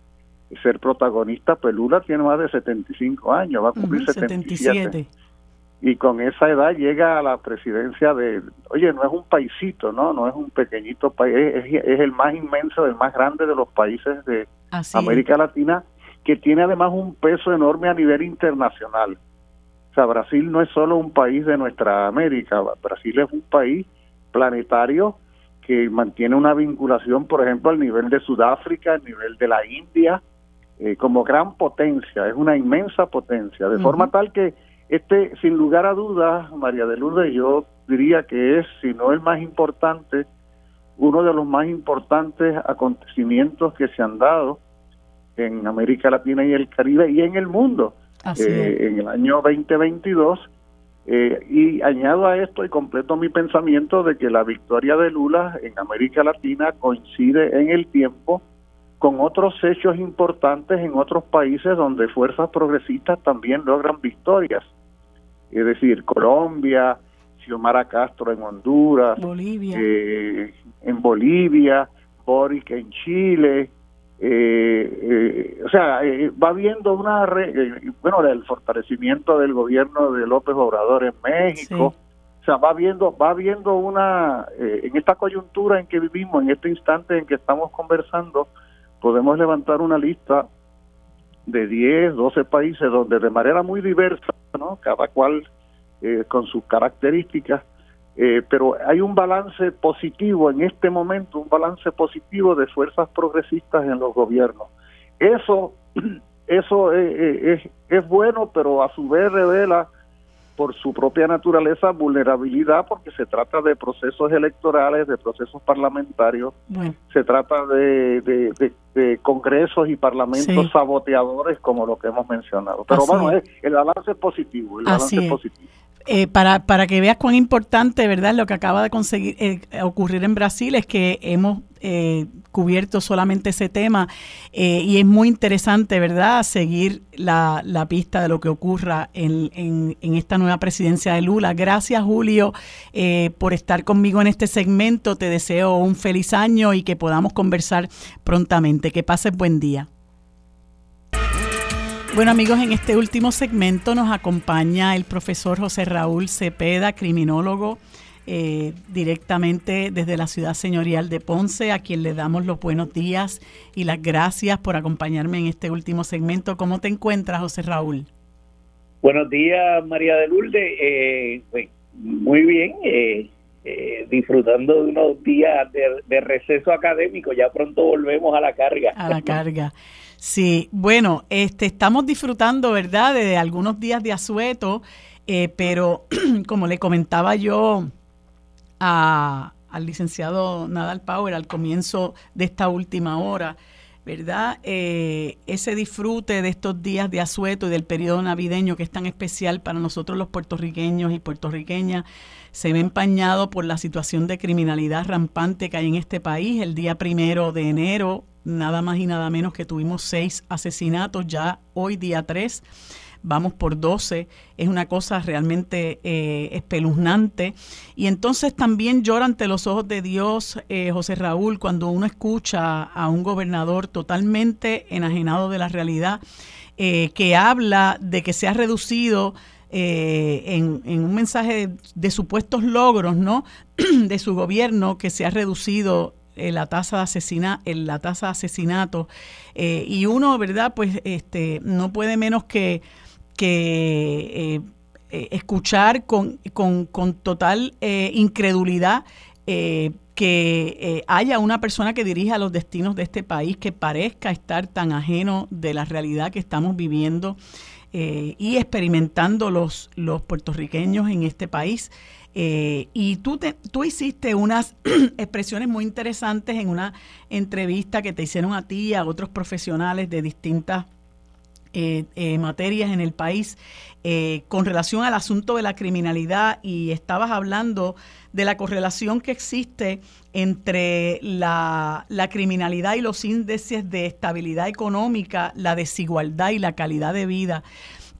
ser protagonistas, pues Lula tiene más de 75 años, va a cumplir 77. Y con esa edad llega a la presidencia de, oye, no es un paisito, ¿no? No es un pequeñito país, es, el más inmenso, el más grande de los países de América Latina, que tiene además un peso enorme a nivel internacional. O sea, Brasil no es solo un país de nuestra América, Brasil es un país planetario que mantiene una vinculación, por ejemplo, al nivel de Sudáfrica, al nivel de la India, eh, como gran potencia, es una inmensa potencia, de forma tal que este, sin lugar a dudas, María de Lourdes, yo diría que es, si no el más importante, uno de los más importantes acontecimientos que se han dado en América Latina y el Caribe y en el mundo eh, en el año 2022. Eh, y añado a esto y completo mi pensamiento de que la victoria de Lula en América Latina coincide en el tiempo con otros hechos importantes en otros países donde fuerzas progresistas también logran victorias. Es decir, Colombia, Xiomara Castro en Honduras, Bolivia. Eh, en Bolivia, Boric en Chile, eh, eh, o sea, eh, va viendo una, eh, bueno, el fortalecimiento del gobierno de López Obrador en México, o sea, va viendo, va viendo una, en esta coyuntura en que vivimos, en este instante en que estamos conversando, podemos levantar una lista de 10, 12 países donde de manera muy diversa, ¿no? Cada cual con sus características, eh, pero hay un balance positivo en este momento, un balance positivo de fuerzas progresistas en los gobiernos. Eso, eso es, es, bueno, pero a su vez revela por su propia naturaleza vulnerabilidad porque se trata de procesos electorales, de procesos parlamentarios, se trata de, de, congresos y parlamentos saboteadores como lo que hemos mencionado. Pero bueno, el balance es positivo, el balance es. positivo. Eh, para, para que veas cuán importante, ¿verdad? Lo que acaba de conseguir eh, ocurrir en Brasil es que hemos eh, cubierto solamente ese tema y es muy interesante, ¿verdad? Seguir la, la pista de lo que ocurra en, en, en, esta nueva presidencia de Lula. Gracias, Julio, por estar conmigo en este segmento. Te deseo un feliz año y que podamos conversar prontamente. Que pases buen día. Bueno amigos, en este último segmento nos acompaña el profesor José Raúl Cepeda, criminólogo eh, directamente desde la ciudad señorial de Ponce, a quien le damos los buenos días y las gracias por acompañarme en este último segmento. ¿Cómo te encuentras, José Raúl? Buenos días, María de Lourdes. Eh, pues, muy bien, eh, disfrutando de unos días de, receso académico. Ya pronto volvemos a la carga. A la carga. Sí, bueno, este, estamos disfrutando, ¿verdad?, de algunos días de asueto, pero como le comentaba yo al licenciado Nadal Power al comienzo de esta última hora, ¿verdad? Eh, ese disfrute de estos días de asueto y del periodo navideño que es tan especial para nosotros los puertorriqueños y puertorriqueñas se ve empañado por la situación de criminalidad rampante que hay en este país. El día primero de enero, nada más y nada menos que tuvimos seis asesinatos, ya hoy día tres vamos por 12, es una cosa realmente eh, espeluznante. Y entonces también llora ante los ojos de Dios, eh, José Raúl, cuando uno escucha a un gobernador totalmente enajenado de la realidad, eh, que habla de que se ha reducido en, un mensaje de, supuestos logros, ¿no? de su gobierno, que se ha reducido la tasa de asesina, la tasa de asesinato y uno verdad pues este no puede menos que que eh, eh, escuchar con, total eh, incredulidad que haya una persona que dirija los destinos de este país que parezca estar tan ajeno de la realidad que estamos viviendo y experimentando los, los puertorriqueños en este país. Y tú, te, tú hiciste unas expresiones muy interesantes en una entrevista que te hicieron a ti y a otros profesionales de distintas eh, eh, materias en el país eh, con relación al asunto de la criminalidad y estabas hablando de la correlación que existe entre la, criminalidad y los índices de estabilidad económica, la desigualdad y la calidad de vida.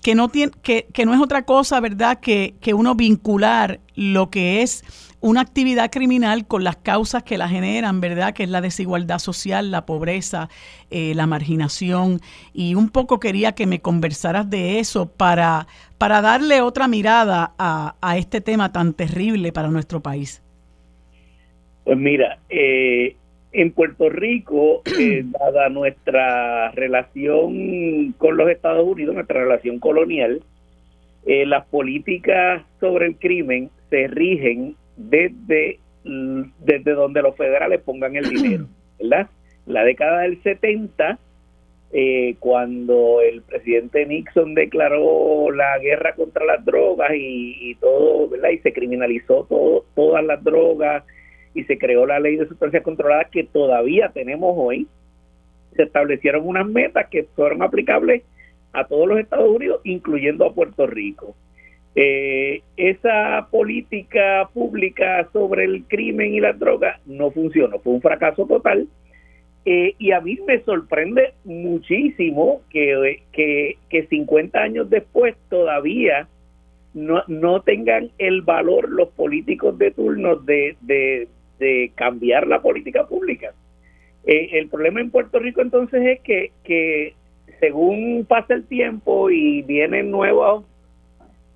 Que no, tiene, que, que no es otra cosa, ¿verdad?, que, que uno vincular lo que es una actividad criminal con las causas que la generan, ¿verdad? Que es la desigualdad social, la pobreza, eh, la marginación. Y un poco quería que me conversaras de eso para, para darle otra mirada a, este tema tan terrible para nuestro país. Pues mira, eh, en Puerto Rico, eh, dada nuestra relación con los Estados Unidos, nuestra relación colonial, las políticas sobre el crimen se rigen desde, desde donde los federales pongan el dinero, ¿verdad? La década del 70, eh, cuando el presidente Nixon declaró la guerra contra las drogas y, todo, ¿verdad? Y se criminalizó todo, todas las drogas y se creó la ley de sustancias controladas que todavía tenemos hoy, se establecieron unas metas que fueron aplicables a todos los Estados Unidos, incluyendo a Puerto Rico. Eh, esa política pública sobre el crimen y las drogas no funcionó, fue un fracaso total. Eh, y a mí me sorprende muchísimo que, que, que 50 años después todavía no, no tengan el valor los políticos de turno de, de, cambiar la política pública. Eh, el problema en Puerto Rico entonces es que, que según pasa el tiempo y vienen nuevos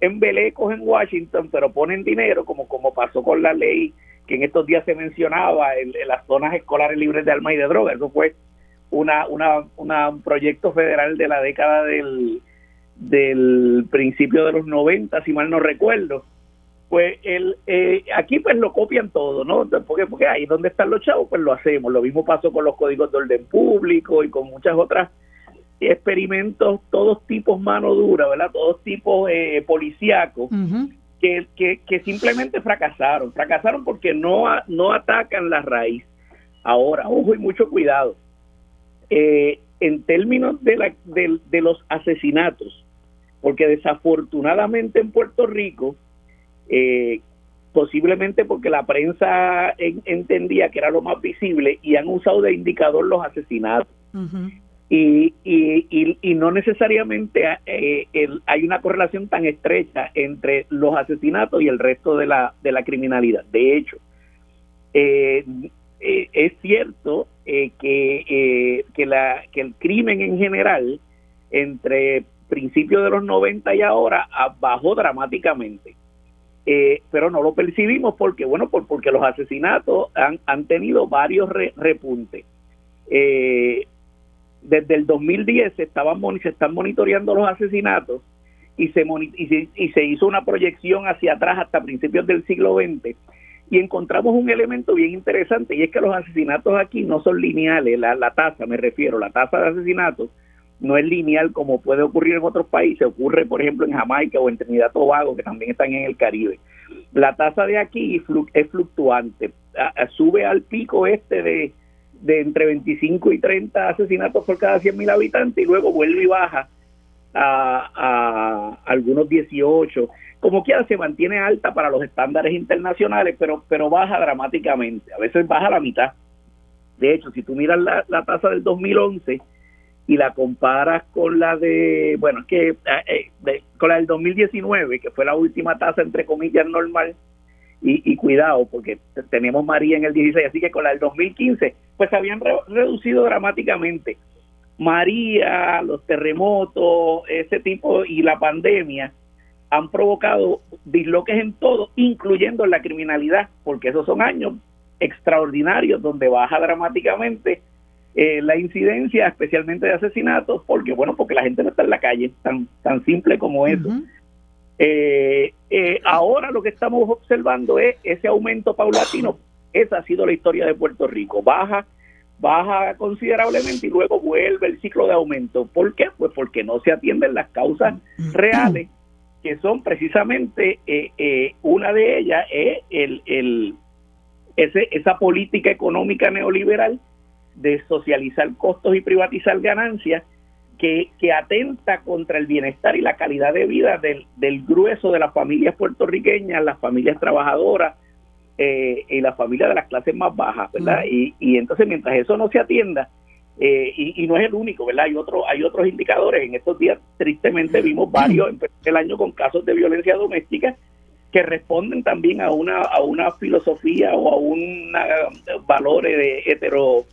embelecos en Washington, pero ponen dinero, como, como pasó con la ley que en estos días se mencionaba en, las zonas escolares libres de armas y de drogas. Eso fue una, una, un proyecto federal de la década del, del principio de los 90, si mal no recuerdo. Pues el, eh, aquí pues lo copian todo, ¿no? Porque, porque ahí donde están los chavos, pues lo hacemos. Lo mismo pasó con los códigos de orden público y con muchas otras experimentos, todos tipos mano dura, ¿verdad? Todos tipos eh, policíacos, que, que, simplemente fracasaron. Fracasaron porque no, no atacan la raíz. Ahora, ojo y mucho cuidado. Eh, en términos de, la, de, los asesinatos, porque desafortunadamente en Puerto Rico, eh, posiblemente porque la prensa entendía que era lo más visible y han usado de indicador los asesinatos y, y, y, no necesariamente eh, hay una correlación tan estrecha entre los asesinatos y el resto de la, de la criminalidad. De hecho, eh, eh, es cierto que, que, la, que el crimen en general, entre principios de los 90 y ahora, bajó dramáticamente. Eh, pero no lo percibimos porque, bueno, por, porque los asesinatos han, han tenido varios repuntes. Eh, desde el 2010 se, estaban, se están monitoreando los asesinatos y se, y se, y se hizo una proyección hacia atrás hasta principios del siglo XX y encontramos un elemento bien interesante y es que los asesinatos aquí no son lineales, la, la tasa me refiero, la tasa de asesinatos no es lineal como puede ocurrir en otros países, ocurre por ejemplo en Jamaica o en Trinidad Tobago que también están en el Caribe. La tasa de aquí es fluctuante, sube al pico este de, de entre 25 y 30 asesinatos por cada 100.000 habitantes y luego vuelve y baja a, a algunos 18 como quiera se mantiene alta para los estándares internacionales, pero, pero baja dramáticamente, a veces baja la mitad. De hecho, si tú miras la, la tasa del 2011 y la comparas con la de, bueno, que eh, eh, con la del 2019, que fue la última tasa entre comillas normal, y, cuidado, porque tenemos María en el 16, así que con la del 2015, pues se habían reducido dramáticamente. María, los terremotos, ese tipo, y la pandemia, han provocado disloques en todo, incluyendo en la criminalidad, porque esos son años extraordinarios donde baja dramáticamente eh, la incidencia, especialmente de asesinatos, porque bueno, porque la gente no está en la calle, tan tan simple como eso. Eh, eh, ahora lo que estamos observando es ese aumento paulatino. Esa ha sido la historia de Puerto Rico. Baja, baja considerablemente y luego vuelve el ciclo de aumento. ¿Por qué? Pues porque no se atienden las causas reales que son precisamente eh, eh, una de ellas es el, el, ese, esa política económica neoliberal de socializar costos y privatizar ganancias que, que atenta contra el bienestar y la calidad de vida del, del grueso de las familias puertorriqueñas, las familias trabajadoras eh, y las familias de las clases más bajas, ¿verdad? Y, y entonces mientras eso no se atienda, eh, y, no es el único, ¿verdad? Hay, otro, hay otros indicadores. En estos días, tristemente, vimos varios el año con casos de violencia doméstica que responden también a una, a una filosofía o a un valores de hetero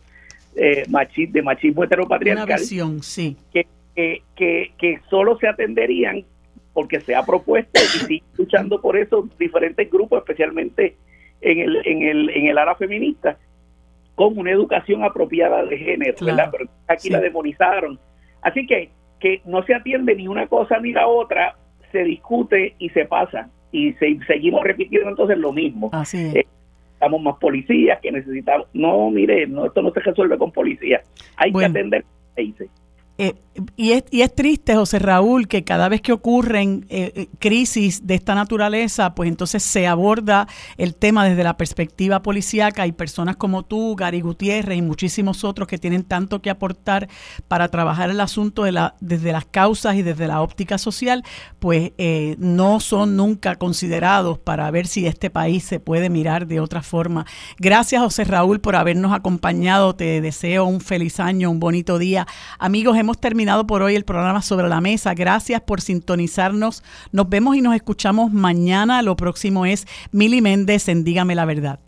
eh, de machismo heteropatriarcal. sí. Que, que, que, solo se atenderían porque se ha propuesto y sigue luchando por eso diferentes grupos, especialmente en el, en el, en el área feminista, con una educación apropiada de género, ¿verdad? Pero aquí la demonizaron. Así que que no se atiende ni una cosa ni la otra, se discute y se pasa. Y seguimos repitiendo entonces lo mismo. Así es. Eh, necesitamos más policías, que necesitamos... No, mire, no, esto no se resuelve con policía. Hay que atender, dice. Eh, y, es, y es triste, José Raúl, que cada vez que ocurren eh, eh, crisis de esta naturaleza, pues entonces se aborda el tema desde la perspectiva policíaca. Hay personas como tú, Gary Gutiérrez y muchísimos otros que tienen tanto que aportar para trabajar el asunto de la, desde las causas y desde la óptica social, pues no son nunca considerados para ver si este país se puede mirar de otra forma. Gracias, José Raúl, por habernos acompañado. Te deseo un feliz año, un bonito día. Amigos, hemos terminado por hoy el programa Sobre la Mesa. Gracias por sintonizarnos. Nos vemos y nos escuchamos mañana. Lo próximo es Mili Méndez en Dígame la Verdad.